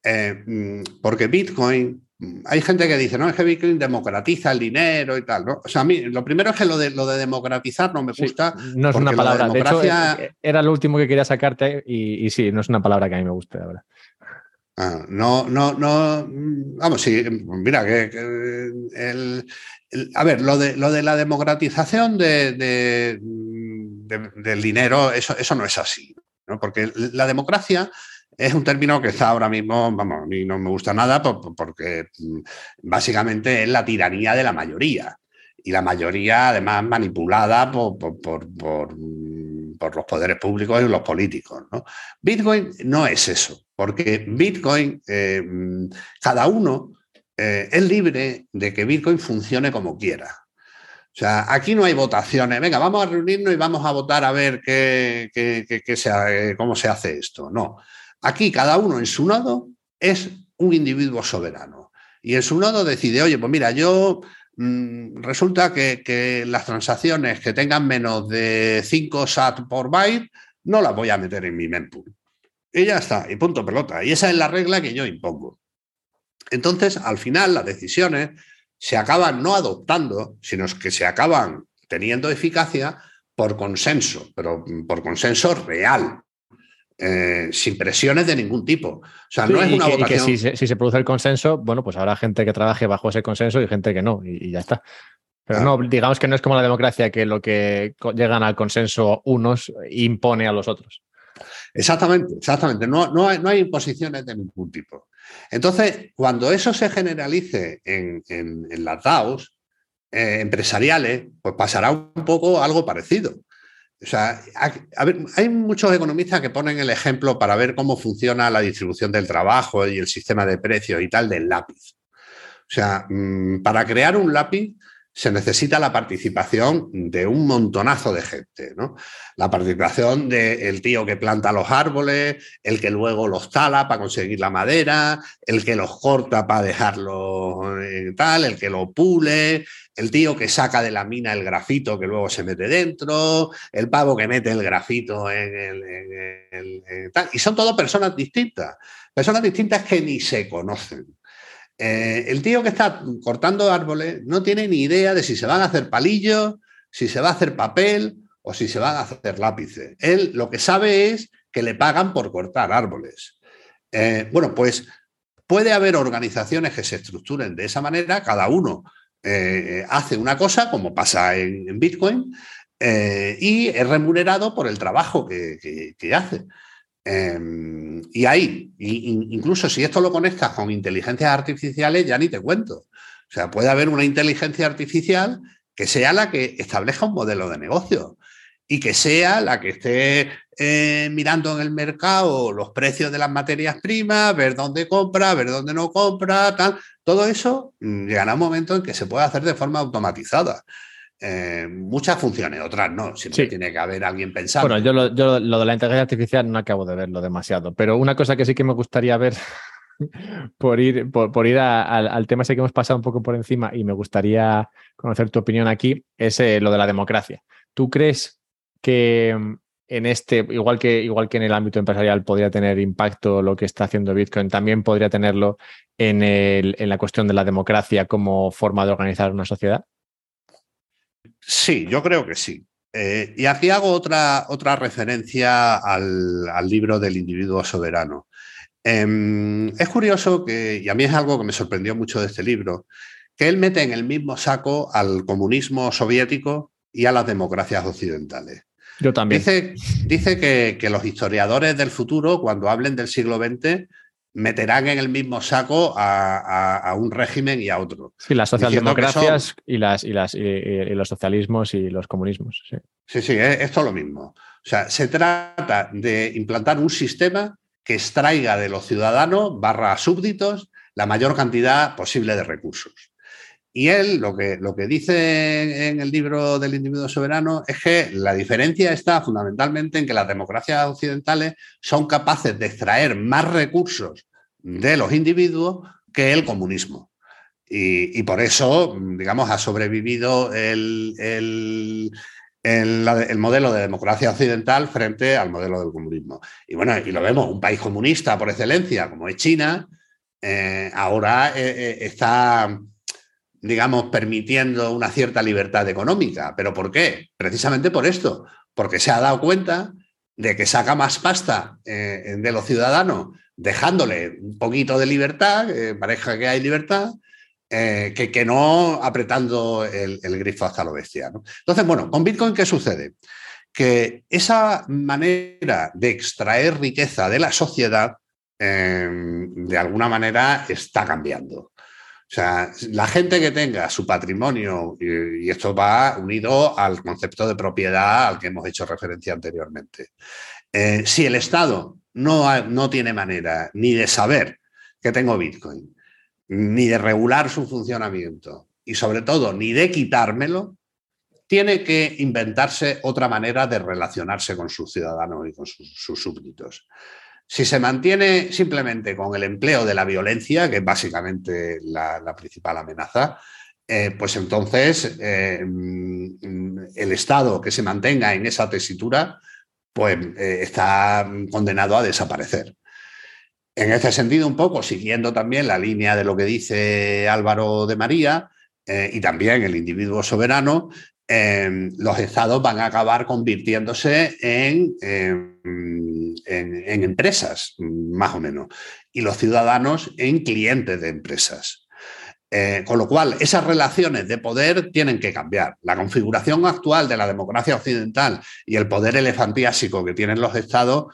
eh, mm, porque Bitcoin hay gente que dice, no, es que Bitcoin democratiza el dinero y tal, ¿no? O sea, a mí lo primero es que lo de, lo de democratizar no me gusta. no es una palabra. De, hecho, eh, era lo último que quería sacarte y, sí, no es una palabra que a mí me guste, la verdad. Ah, no, no, no. Vamos, sí, mira, que, el, a ver, lo de, lo de la democratización de, del dinero, eso, eso no es así, ¿no? Porque la democracia es un término que está ahora mismo, vamos, a mí no me gusta nada porque mm, básicamente es la tiranía de la mayoría. Y la mayoría, además, manipulada por, mm, los poderes públicos y los políticos. Bitcoin no es eso, porque Bitcoin, eh, mm, cada uno eh, es libre de que Bitcoin funcione como quiera. O sea, aquí no hay votaciones. Venga, vamos a reunirnos y vamos a votar a ver qué, eh, cómo se hace esto. No. Aquí cada uno en su nodo es un individuo soberano. Y en su nodo decide, oye, pues mira, yo mm, resulta que, las transacciones que tengan menos de 5 SAT por byte no las voy a meter en mi mempool. Y ya está, y punto pelota. Y esa es la regla que yo impongo. Entonces, al final, las decisiones se acaban no adoptando, sino que se acaban teniendo eficacia por consenso, pero por consenso real. Eh, sin presiones de ningún tipo. O sea, no es una que, votación. si, se, produce el consenso, bueno, pues habrá gente que trabaje bajo ese consenso y gente que no, y, ya está. Pero no, digamos que no es como la democracia, que lo que llegan al consenso unos impone a los otros. Exactamente, exactamente. No, no, hay, no hay imposiciones de ningún tipo. Entonces, cuando eso se generalice en, en, las DAOs, eh, empresariales, pues pasará un poco algo parecido. O sea, hay muchos economistas que ponen el ejemplo para ver cómo funciona la distribución del trabajo y el sistema de precios y tal del lápiz. O sea, mm, para crear un lápiz se necesita la participación de un montonazo de gente, ¿no? La participación del tío que planta los árboles, el que luego los tala para conseguir la madera, el que los corta para dejarlos eh, tal, el que lo pule, el tío que saca de la mina el grafito que luego se mete dentro, el pavo que mete el grafito en el, tal. Y son todas personas distintas, personas distintas que ni se conocen. Eh, el tío que está cortando árboles no tiene ni idea de si se van a hacer palillos, si se va a hacer papel o si se van a hacer lápices. Él lo que sabe es que le pagan por cortar árboles. Eh, bueno, pues puede haber organizaciones que se estructuren de esa manera, cada uno eh, hace una cosa, como pasa en, Bitcoin, y es remunerado por el trabajo que hace. Em, y ahí, incluso si esto lo conectas con inteligencias artificiales, ya ni te cuento. O sea, puede haber una inteligencia artificial que sea la que establezca un modelo de negocio y que sea la que esté eh, mirando en el mercado los precios de las materias primas, ver dónde compra, ver dónde no compra, tal. Todo eso mm, llegará un momento en que se puede hacer de forma automatizada. Eh, muchas funciones, otras no. Siempre tiene que haber alguien pensando. Bueno, yo, lo, de la inteligencia artificial no acabo de verlo demasiado, pero una cosa que sí que me gustaría ver por ir, por, ir al tema ese que hemos pasado un poco por encima y me gustaría conocer tu opinión aquí, es eh, lo de la democracia. ¿Tú crees que mm, en este, igual que, igual que en el ámbito empresarial podría tener impacto lo que está haciendo Bitcoin, también podría tenerlo en, en la cuestión de la democracia como forma de organizar una sociedad? Sí, yo creo que sí. Eh, y aquí hago otra, otra referencia al, libro del individuo soberano. Em, es curioso que, y a mí es algo que me sorprendió mucho de este libro, que él mete en el mismo saco al comunismo soviético y a las democracias occidentales. Yo también. Dice, dice que, que, los historiadores del futuro, cuando hablen del siglo XX, meterán en el mismo saco a, un régimen y a otro. Sí, las socialdemocracias y, las, y, las, y, los socialismos y los comunismos. Sí, sí, sí es, es, todo lo mismo. O sea, se trata de implantar un sistema que extraiga de los ciudadanos barra súbditos la mayor cantidad posible de recursos. Y él lo que, lo que dice en el libro del individuo soberano es que la diferencia está fundamentalmente en que las democracias occidentales son capaces de extraer más recursos de los individuos que el comunismo. Y, por eso, digamos, ha sobrevivido el, el, modelo de democracia occidental frente al modelo del comunismo. Y bueno, y lo vemos, un país comunista por excelencia como es China, eh, ahora eh, eh, está digamos, permitiendo una cierta libertad económica. ¿Pero por qué? Precisamente por esto, porque se ha dado cuenta de que saca más pasta eh, de los ciudadanos dejándole un poquito de libertad, eh, pareja que hay libertad, eh, que, que, no apretando el, grifo hasta lo bestia. Entonces, bueno, con Bitcoin, ¿qué sucede? Que esa manera de extraer riqueza de la sociedad, de alguna manera, está cambiando. O sea, la gente que tenga su patrimonio, y, esto va unido al concepto de propiedad al que hemos hecho referencia anteriormente. Eh, si el Estado no, no tiene manera ni de saber que tengo Bitcoin, ni de regular su funcionamiento, y sobre todo ni de quitármelo, tiene que inventarse otra manera de relacionarse con sus ciudadanos y con sus súbditos. Si se mantiene simplemente con el empleo de la violencia, que es básicamente la, principal amenaza, eh, pues entonces eh, el Estado que se mantenga en esa tesitura, pues eh, está condenado a desaparecer. En ese sentido, un poco siguiendo también la línea de lo que dice Álvaro de María y también el individuo soberano, los estados van a acabar convirtiéndose en, en, empresas, más o menos, y los ciudadanos en clientes de empresas. Eh, con lo cual, esas relaciones de poder tienen que cambiar. La configuración actual de la democracia occidental y el poder elefantiásico que tienen los estados,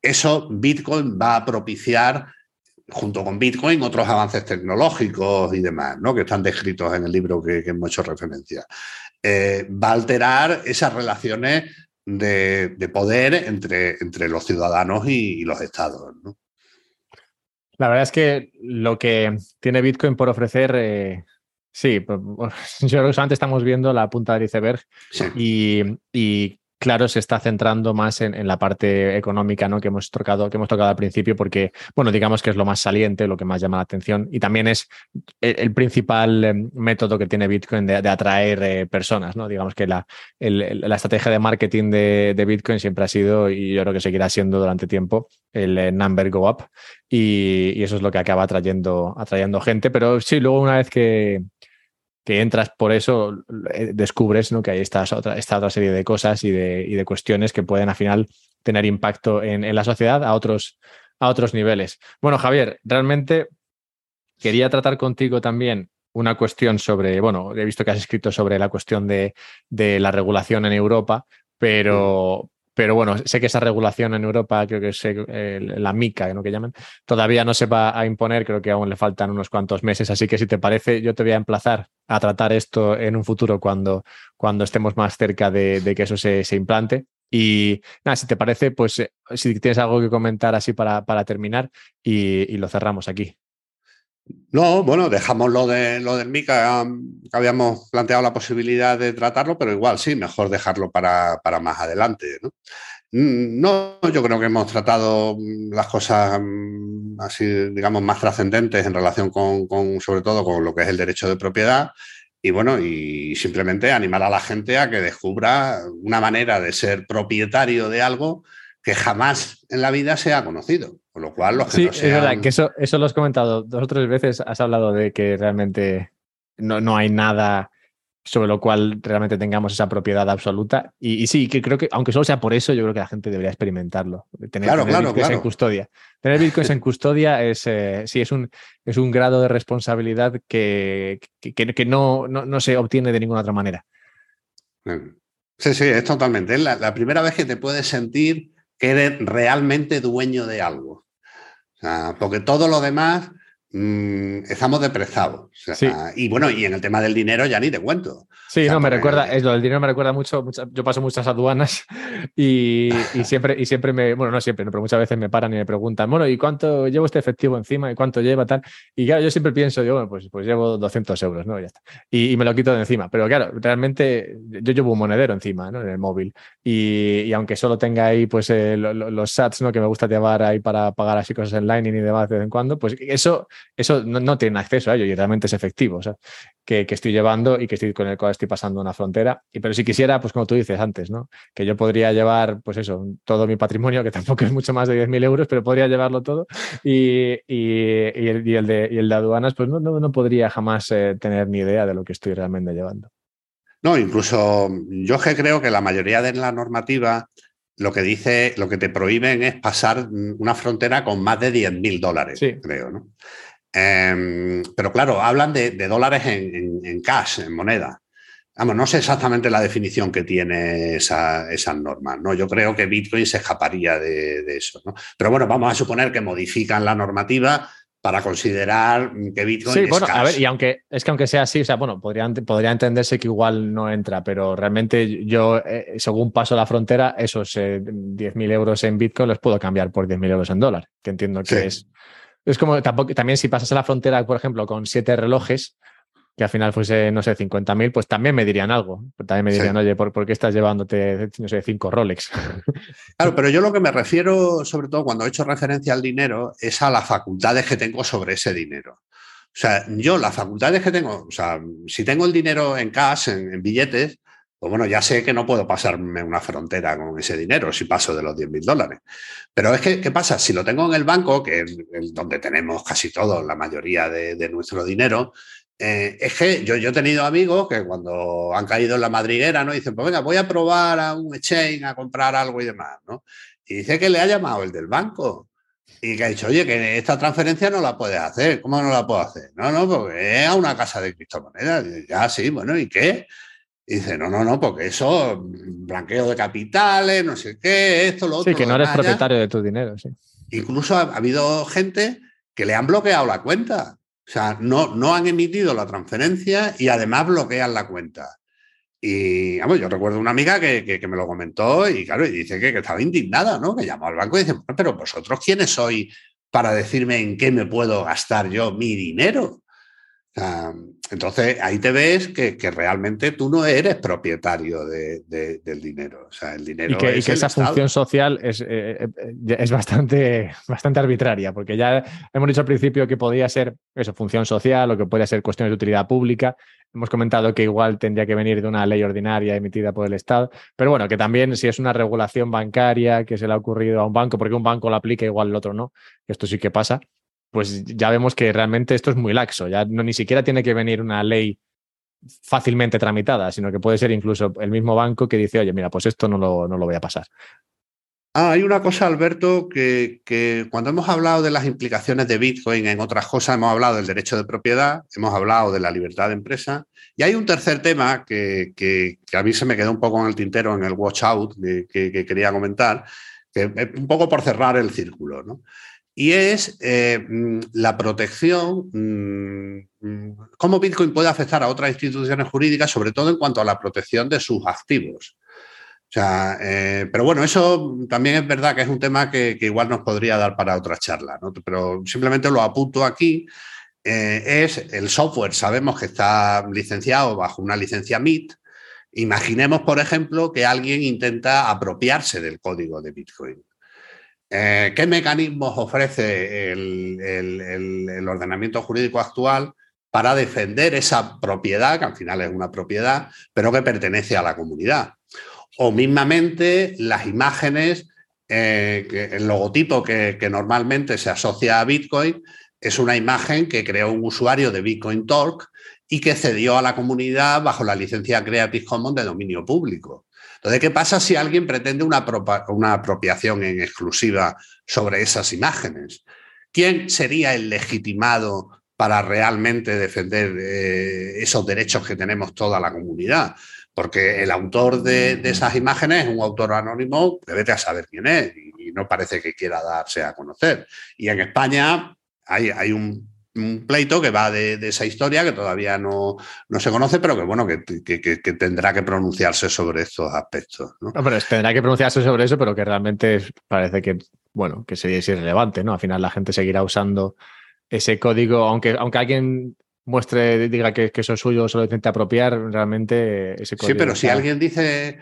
eso Bitcoin va a propiciar junto con Bitcoin, otros avances tecnológicos y demás, ¿no? que están descritos en el libro que, hemos hecho referencia. Eh, va a alterar esas relaciones de, poder entre, entre, los ciudadanos y, los estados. La verdad es que lo que tiene Bitcoin por ofrecer, eh, sí, yo creo que solamente estamos viendo la punta del iceberg y, y claro, se está centrando más en, la parte económica ¿no? que, hemos tocado, que hemos tocado al principio, porque, bueno, digamos que es lo más saliente, lo que más llama la atención y también es el, principal em, método que tiene Bitcoin de, atraer eh, personas, ¿no? Digamos que la, la estrategia de marketing de, Bitcoin siempre ha sido, y yo creo que seguirá siendo durante tiempo, el eh, number go up y, y, eso es lo que acaba atrayendo, atrayendo gente, pero sí, luego una vez que que entras por eso, eh, descubres ¿no? que hay esta otra, esta otra serie de cosas y de, y de, cuestiones que pueden al final tener impacto en, en, la sociedad a otros, a otros niveles. Bueno, Javier, realmente quería tratar contigo también una cuestión sobre, bueno, he visto que has escrito sobre la cuestión de, de la regulación en Europa, pero, pero bueno, sé que esa regulación en Europa, creo que es eh, la MICA, ¿no? que llaman, todavía no se va a imponer, creo que aún le faltan unos cuantos meses, así que si te parece, yo te voy a emplazar a tratar esto en un futuro cuando, cuando estemos más cerca de, que eso se, implante. Y nada, si te parece, pues eh, si tienes algo que comentar así para, para terminar y, lo cerramos aquí. No, bueno, dejamos lo, de, lo del MICA, que habíamos planteado la posibilidad de tratarlo, pero igual sí, mejor dejarlo para, más adelante. ¿no? Mm, yo creo que hemos tratado las cosas mm, así, digamos, más trascendentes en relación con, sobre todo, con lo que es el derecho de propiedad. Y bueno, y simplemente animar a la gente a que descubra una manera de ser propietario de algo que jamás en la vida se ha conocido. Con lo cual, los que sí, es verdad, que eso, eso lo has comentado dos o tres veces. Has hablado de que realmente no, no hay nada sobre lo cual realmente tengamos esa propiedad absoluta. Y, sí, que creo que, aunque solo sea por eso, yo creo que la gente debería experimentarlo. Tener, claro, bitcoins en custodia. Tener bitcoins en custodia es, eh, sí, es un, es un grado de responsabilidad que, que, no, no, se obtiene de ninguna otra manera. Sí, sí, es totalmente. Es la primera vez que te puedes sentir que eres realmente dueño de algo. porque todo lo demás mm, estamos deprezados. Y bueno, y en el tema del dinero ya ni te cuento. Sí, no, me recuerda, es lo del dinero me recuerda mucho, yo paso muchas aduanas y, siempre, y siempre me, bueno, no siempre, pero muchas veces me paran y me preguntan, bueno, ¿y cuánto llevo este efectivo encima? ¿Y cuánto lleva tal? Y claro, yo siempre pienso, yo, bueno, pues, pues llevo 200 euros, ¿no? Ya está. Y, me lo quito de encima. Pero claro, realmente yo llevo un monedero encima, ¿no? En el móvil. Y, aunque solo tenga ahí, pues, eh, los sats, ¿no? Que me gusta llevar ahí para pagar así cosas en Lightning y demás de vez en cuando, pues eso, eso no, no tiene acceso a ello y realmente es efectivo, o sea, que, que estoy llevando y que estoy con el cual estoy pasando una frontera. Y, pero si quisiera, pues como tú dices antes, ¿no? Que yo podría llevar, pues eso, todo mi patrimonio, que tampoco es mucho más de 10.000 euros, pero podría llevarlo todo. Y, y, el, de, y el, de, aduanas, pues no, no, no podría jamás eh, tener ni idea de lo que estoy realmente llevando. No, incluso yo que creo que la mayoría de la normativa lo que dice, lo que te prohíben es pasar una frontera con más de 10.000 dólares, creo, ¿no? Em, pero claro, hablan de, dólares en, cash, en moneda. Vamos, no sé exactamente la definición que tiene esa, esas normas, ¿no? Yo creo que Bitcoin se escaparía de, eso, ¿no? Pero bueno, vamos a suponer que modifican la normativa para considerar que Bitcoin sí, bueno, a ver, y aunque es que aunque sea así, o sea, bueno, podría, podría entenderse que igual no entra, pero realmente yo, eh, según paso la frontera, esos 10.000 eh, euros en Bitcoin los puedo cambiar por 10.000 euros en dólar, que entiendo que es es como tampoco, también si pasas a la frontera, por ejemplo, con siete relojes, que al final fuese, no sé, 50.000, pues también me dirían algo. También me dirían, oye, ¿por, qué estás llevándote, no sé, cinco Rolex? Claro, pero yo lo que me refiero, sobre todo cuando he hecho referencia al dinero, es a las facultades que tengo sobre ese dinero. O sea, yo las facultades que tengo, o sea, si tengo el dinero en cash, en billetes, pues bueno, ya sé que no puedo pasarme una frontera con ese dinero si paso de los 10 mil dólares. Pero es que, ¿qué pasa? Si lo tengo en el banco, que es donde tenemos casi todo, la mayoría de, nuestro dinero, eh, es que yo, he tenido amigos que cuando han caído en la madriguera, ¿no? Dicen, pues venga, voy a probar a un exchange a comprar algo y demás, ¿no? Y dice que le ha llamado el del banco y que ha dicho, oye, que esta transferencia no la puedes hacer. ¿Cómo no la puedo hacer? No, no, porque es a una casa de criptomonedas. Ya, sí, bueno, ¿y qué? Dice, no, no, no, porque eso, blanqueo de capitales, no sé qué, esto, lo otro. Sí, que no eres propietario de tu dinero, sí. Incluso ha, habido gente que le han bloqueado la cuenta. O sea, no, no han emitido la transferencia y además bloquean la cuenta. Y vamos, yo recuerdo una amiga que, me lo comentó y claro, y dice que, estaba indignada, ¿no? Que llamó al banco y dice, pero vosotros quiénes sois para decirme en qué me puedo gastar yo mi dinero. Entonces ahí te ves que, realmente tú no eres propietario del dinero. O sea, el dinero y que, esa función social es, eh, eh, es bastante, bastante arbitraria, porque ya hemos dicho al principio que podía ser eso, función social o que podía ser cuestiones de utilidad pública. Hemos comentado que igual tendría que venir de una ley ordinaria emitida por el Estado, pero bueno, que también si es una regulación bancaria que se le ha ocurrido a un banco, porque un banco lo aplica igual el otro no, esto sí que pasa, pues ya vemos que realmente esto es muy laxo, ya no ni siquiera tiene que venir una ley fácilmente tramitada, sino que puede ser incluso el mismo banco que dice, oye, mira, pues esto no lo, no lo voy a pasar. Ah, hay una cosa, Alberto, que, cuando hemos hablado de las implicaciones de Bitcoin en otras cosas, hemos hablado del derecho de propiedad, hemos hablado de la libertad de empresa, y hay un tercer tema que, a mí se me quedó un poco en el tintero, en el watch out, que, quería comentar, que un poco por cerrar el círculo, ¿no? Y es eh, mm, la protección, mm, cómo Bitcoin puede afectar a otras instituciones jurídicas, sobre todo en cuanto a la protección de sus activos. O sea, eh, pero bueno, eso también es verdad que es un tema que, igual nos podría dar para otra charla, pero simplemente lo apunto aquí. Eh, es el software, sabemos que está licenciado bajo una licencia MIT. Imaginemos, por ejemplo, que alguien intenta apropiarse del código de Bitcoin. Eh, ¿Qué mecanismos ofrece el ordenamiento jurídico actual para defender esa propiedad, que al final es una propiedad, pero que pertenece a la comunidad? o mismamente las imágenes, eh, el logotipo que, normalmente se asocia a Bitcoin es una imagen que creó un usuario de Bitcoin Talk y que cedió a la comunidad bajo la licencia Creative Commons de dominio público. Entonces, ¿qué pasa si alguien pretende una, una apropiación en exclusiva sobre esas imágenes? ¿Quién sería el legitimado para realmente defender eh, esos derechos que tenemos toda la comunidad? porque el autor de, esas imágenes es un autor anónimo que vete a saber quién es y, no parece que quiera darse a conocer. Y en España hay, un, pleito que va de, esa historia que todavía no, se conoce, pero que bueno, que, tendrá que pronunciarse sobre estos aspectos. ¿no? tendrá que pronunciarse sobre eso, pero que realmente parece que, bueno, que sería irrelevante, ¿no? Al final la gente seguirá usando ese código, aunque, aunque alguien muestre, diga que, eso es suyo, solo intenta apropiar, realmente ese código. Sí, pero si alguien dice.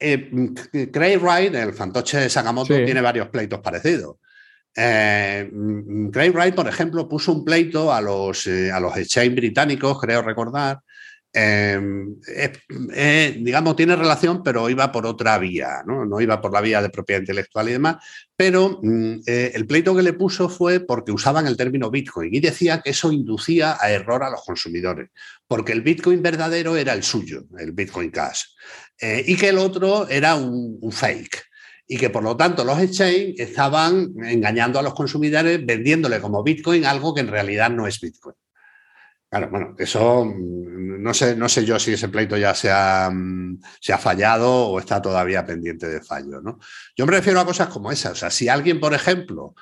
Eh, Craig Wright, el fantoche de Sakamoto, tiene varios pleitos parecidos. Eh, Craig Wright, por ejemplo, puso un pleito a los, eh, a los exchange británicos, creo recordar, Em, digamos, tiene relación, pero iba por otra vía, ¿no? iba por la vía de propiedad intelectual y demás, pero mm, eh, el pleito que le puso fue porque usaban el término Bitcoin y decía que eso inducía a error a los consumidores, porque el Bitcoin verdadero era el suyo, el Bitcoin Cash, y que el otro era un fake y que por lo tanto los exchanges estaban engañando a los consumidores vendiéndole como Bitcoin algo que en realidad no es Bitcoin. Claro, bueno, eso mm, no sé, no sé yo si ese pleito ya se ha, mm, se ha fallado o está todavía pendiente de fallo. ¿no? Yo me refiero a cosas como esas. O sea, si alguien, por ejemplo,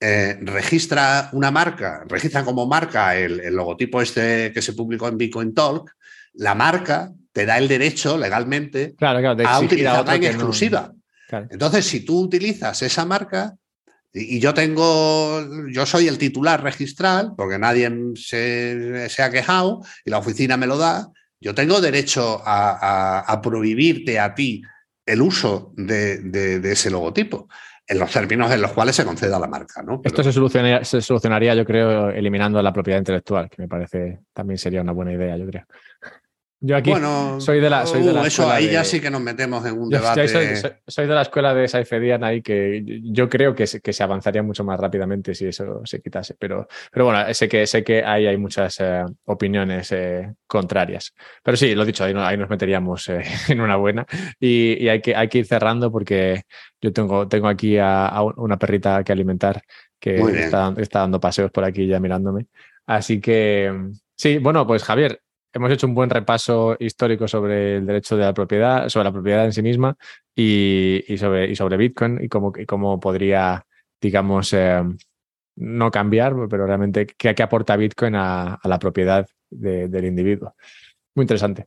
eh, registra una marca, registra como marca el, logotipo este que se publicó en Bitcoin Talk, la marca te da el derecho legalmente a utilizarla en exclusiva. Entonces, si tú utilizas esa marca, y yo tengo, yo soy el titular registral, porque nadie se, ha quejado y la oficina me lo da. Yo tengo derecho a, prohibirte a ti el uso de, ese logotipo, en los términos en los cuales se conceda la marca. ¿no? Esto se solucionaría, se solucionaría, yo creo, eliminando la propiedad intelectual, que me parece también sería una buena idea, yo creo. Yo aquí soy de la, soy de uh, Eso ahí ya sí que nos metemos en un debate. Soy, de la escuela de Saifedian ahí que yo creo que se, que se avanzaría mucho más rápidamente si eso se quitase. Pero, pero bueno, sé que, sé que ahí hay muchas eh, opiniones eh, contrarias. Pero sí, lo dicho, ahí, ahí nos meteríamos eh, en una buena. Y, hay, que, hay que ir cerrando porque yo tengo, tengo aquí a, una perrita que alimentar que está, está dando paseos por aquí ya mirándome. Así que sí, bueno, pues Javier, hemos hecho un buen repaso histórico sobre el derecho de la propiedad, sobre la propiedad en sí misma y, sobre, y sobre Bitcoin y cómo, podría, digamos, eh, no cambiar, pero realmente qué, qué aporta Bitcoin a, la propiedad del individuo. Muy interesante.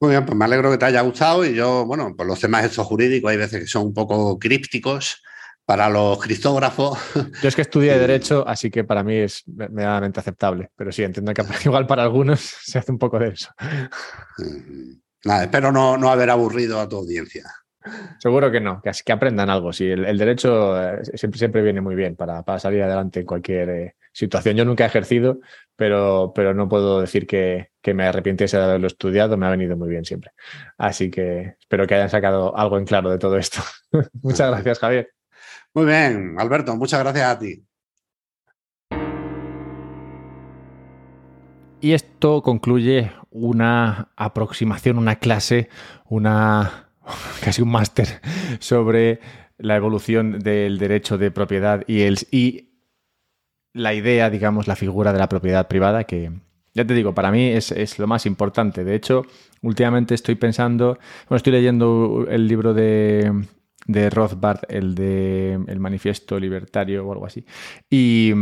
Muy bien, pues me alegro que te haya gustado y yo, bueno, pues los temas estos jurídicos hay veces que son un poco crípticos para los criptógrafos. Yo es que estudié Derecho, así que para mí es medianamente aceptable, pero sí, entiendo que igual para algunos se hace un poco de eso. Nada, espero no, no haber aburrido a tu audiencia. Seguro que no, que, que aprendan algo. Sí, el, derecho eh, siempre, siempre viene muy bien para, salir adelante en cualquier eh, situación. Yo nunca he ejercido, pero, pero no puedo decir que, me arrepintiese de haberlo estudiado. Me ha venido muy bien siempre. Así que espero que hayan sacado algo en claro de todo esto. muchas gracias, Javier. Muy bien, Alberto, muchas gracias a ti. Y esto concluye una aproximación, una clase, una casi un máster sobre la evolución del derecho de propiedad y, el, la idea, digamos, la figura de la propiedad privada, que ya te digo, para mí es, lo más importante. De hecho, últimamente estoy pensando, bueno, estoy leyendo el libro de, de Rothbard, el de El Manifiesto Libertario o algo así, y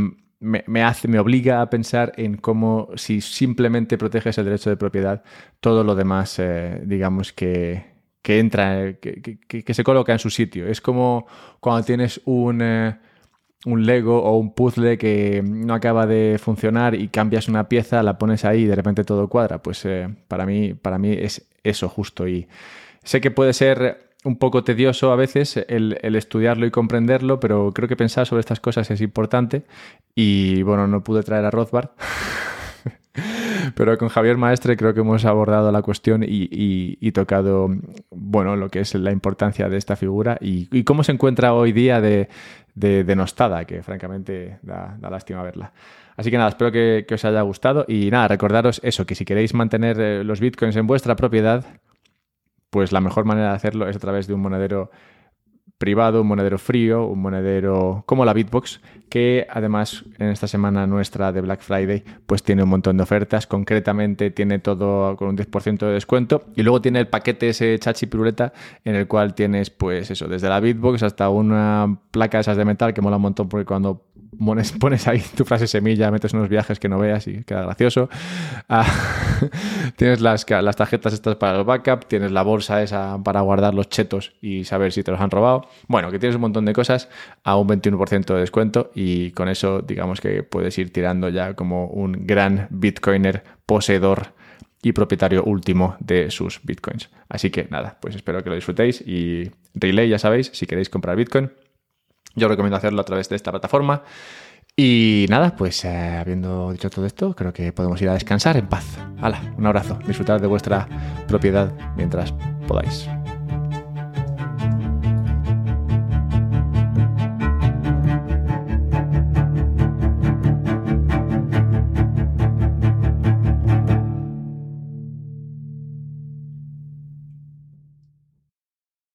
me, hace, me obliga a pensar en cómo si simplemente proteges el derecho de propiedad, todo lo demás, eh, digamos que que entra, que, se coloca en su sitio. Es como cuando tienes un, eh, un Lego o un puzzle que no acaba de funcionar y cambias una pieza, la pones ahí y de repente todo cuadra. Pues eh, para, mí, para mí es eso justo. Y sé que puede ser un poco tedioso a veces el, estudiarlo y comprenderlo, pero creo que pensar sobre estas cosas es importante. Y bueno, no pude traer a Rothbard. Pero con Javier Maestre creo que hemos abordado la cuestión y, tocado, bueno, lo que es la importancia de esta figura y, cómo se encuentra hoy día de, denostada, que francamente da, lástima verla. Así que nada, espero que, os haya gustado y nada, recordaros eso, que si queréis mantener eh, los bitcoins en vuestra propiedad, pues la mejor manera de hacerlo es a través de un monedero privado, un monedero frío, un monedero como la Bitbox, que además en esta semana nuestra de Black Friday pues tiene un montón de ofertas, concretamente tiene todo con un 10% de descuento. Y luego tiene el paquete ese chachi piruleta en el cual tienes pues eso, desde la Bitbox hasta una placa de esas de metal que mola un montón porque cuando pones, ahí tu frase semilla, metes unos viajes que no veas y queda gracioso. Ah, tienes las, las tarjetas estas para el backup, tienes la bolsa esa para guardar los chetos y saber si te los han robado. Bueno, que tienes un montón de cosas a un 21% de descuento y con eso digamos que puedes ir tirando ya como un gran bitcoiner poseedor y propietario último de sus bitcoins. Así que nada, pues espero que lo disfrutéis y relay, ya sabéis, si queréis comprar bitcoin, yo recomiendo hacerlo a través de esta plataforma. Y nada, pues eh, habiendo dicho todo esto, creo que podemos ir a descansar en paz. Hala, un abrazo. Disfrutad de vuestra propiedad mientras podáis.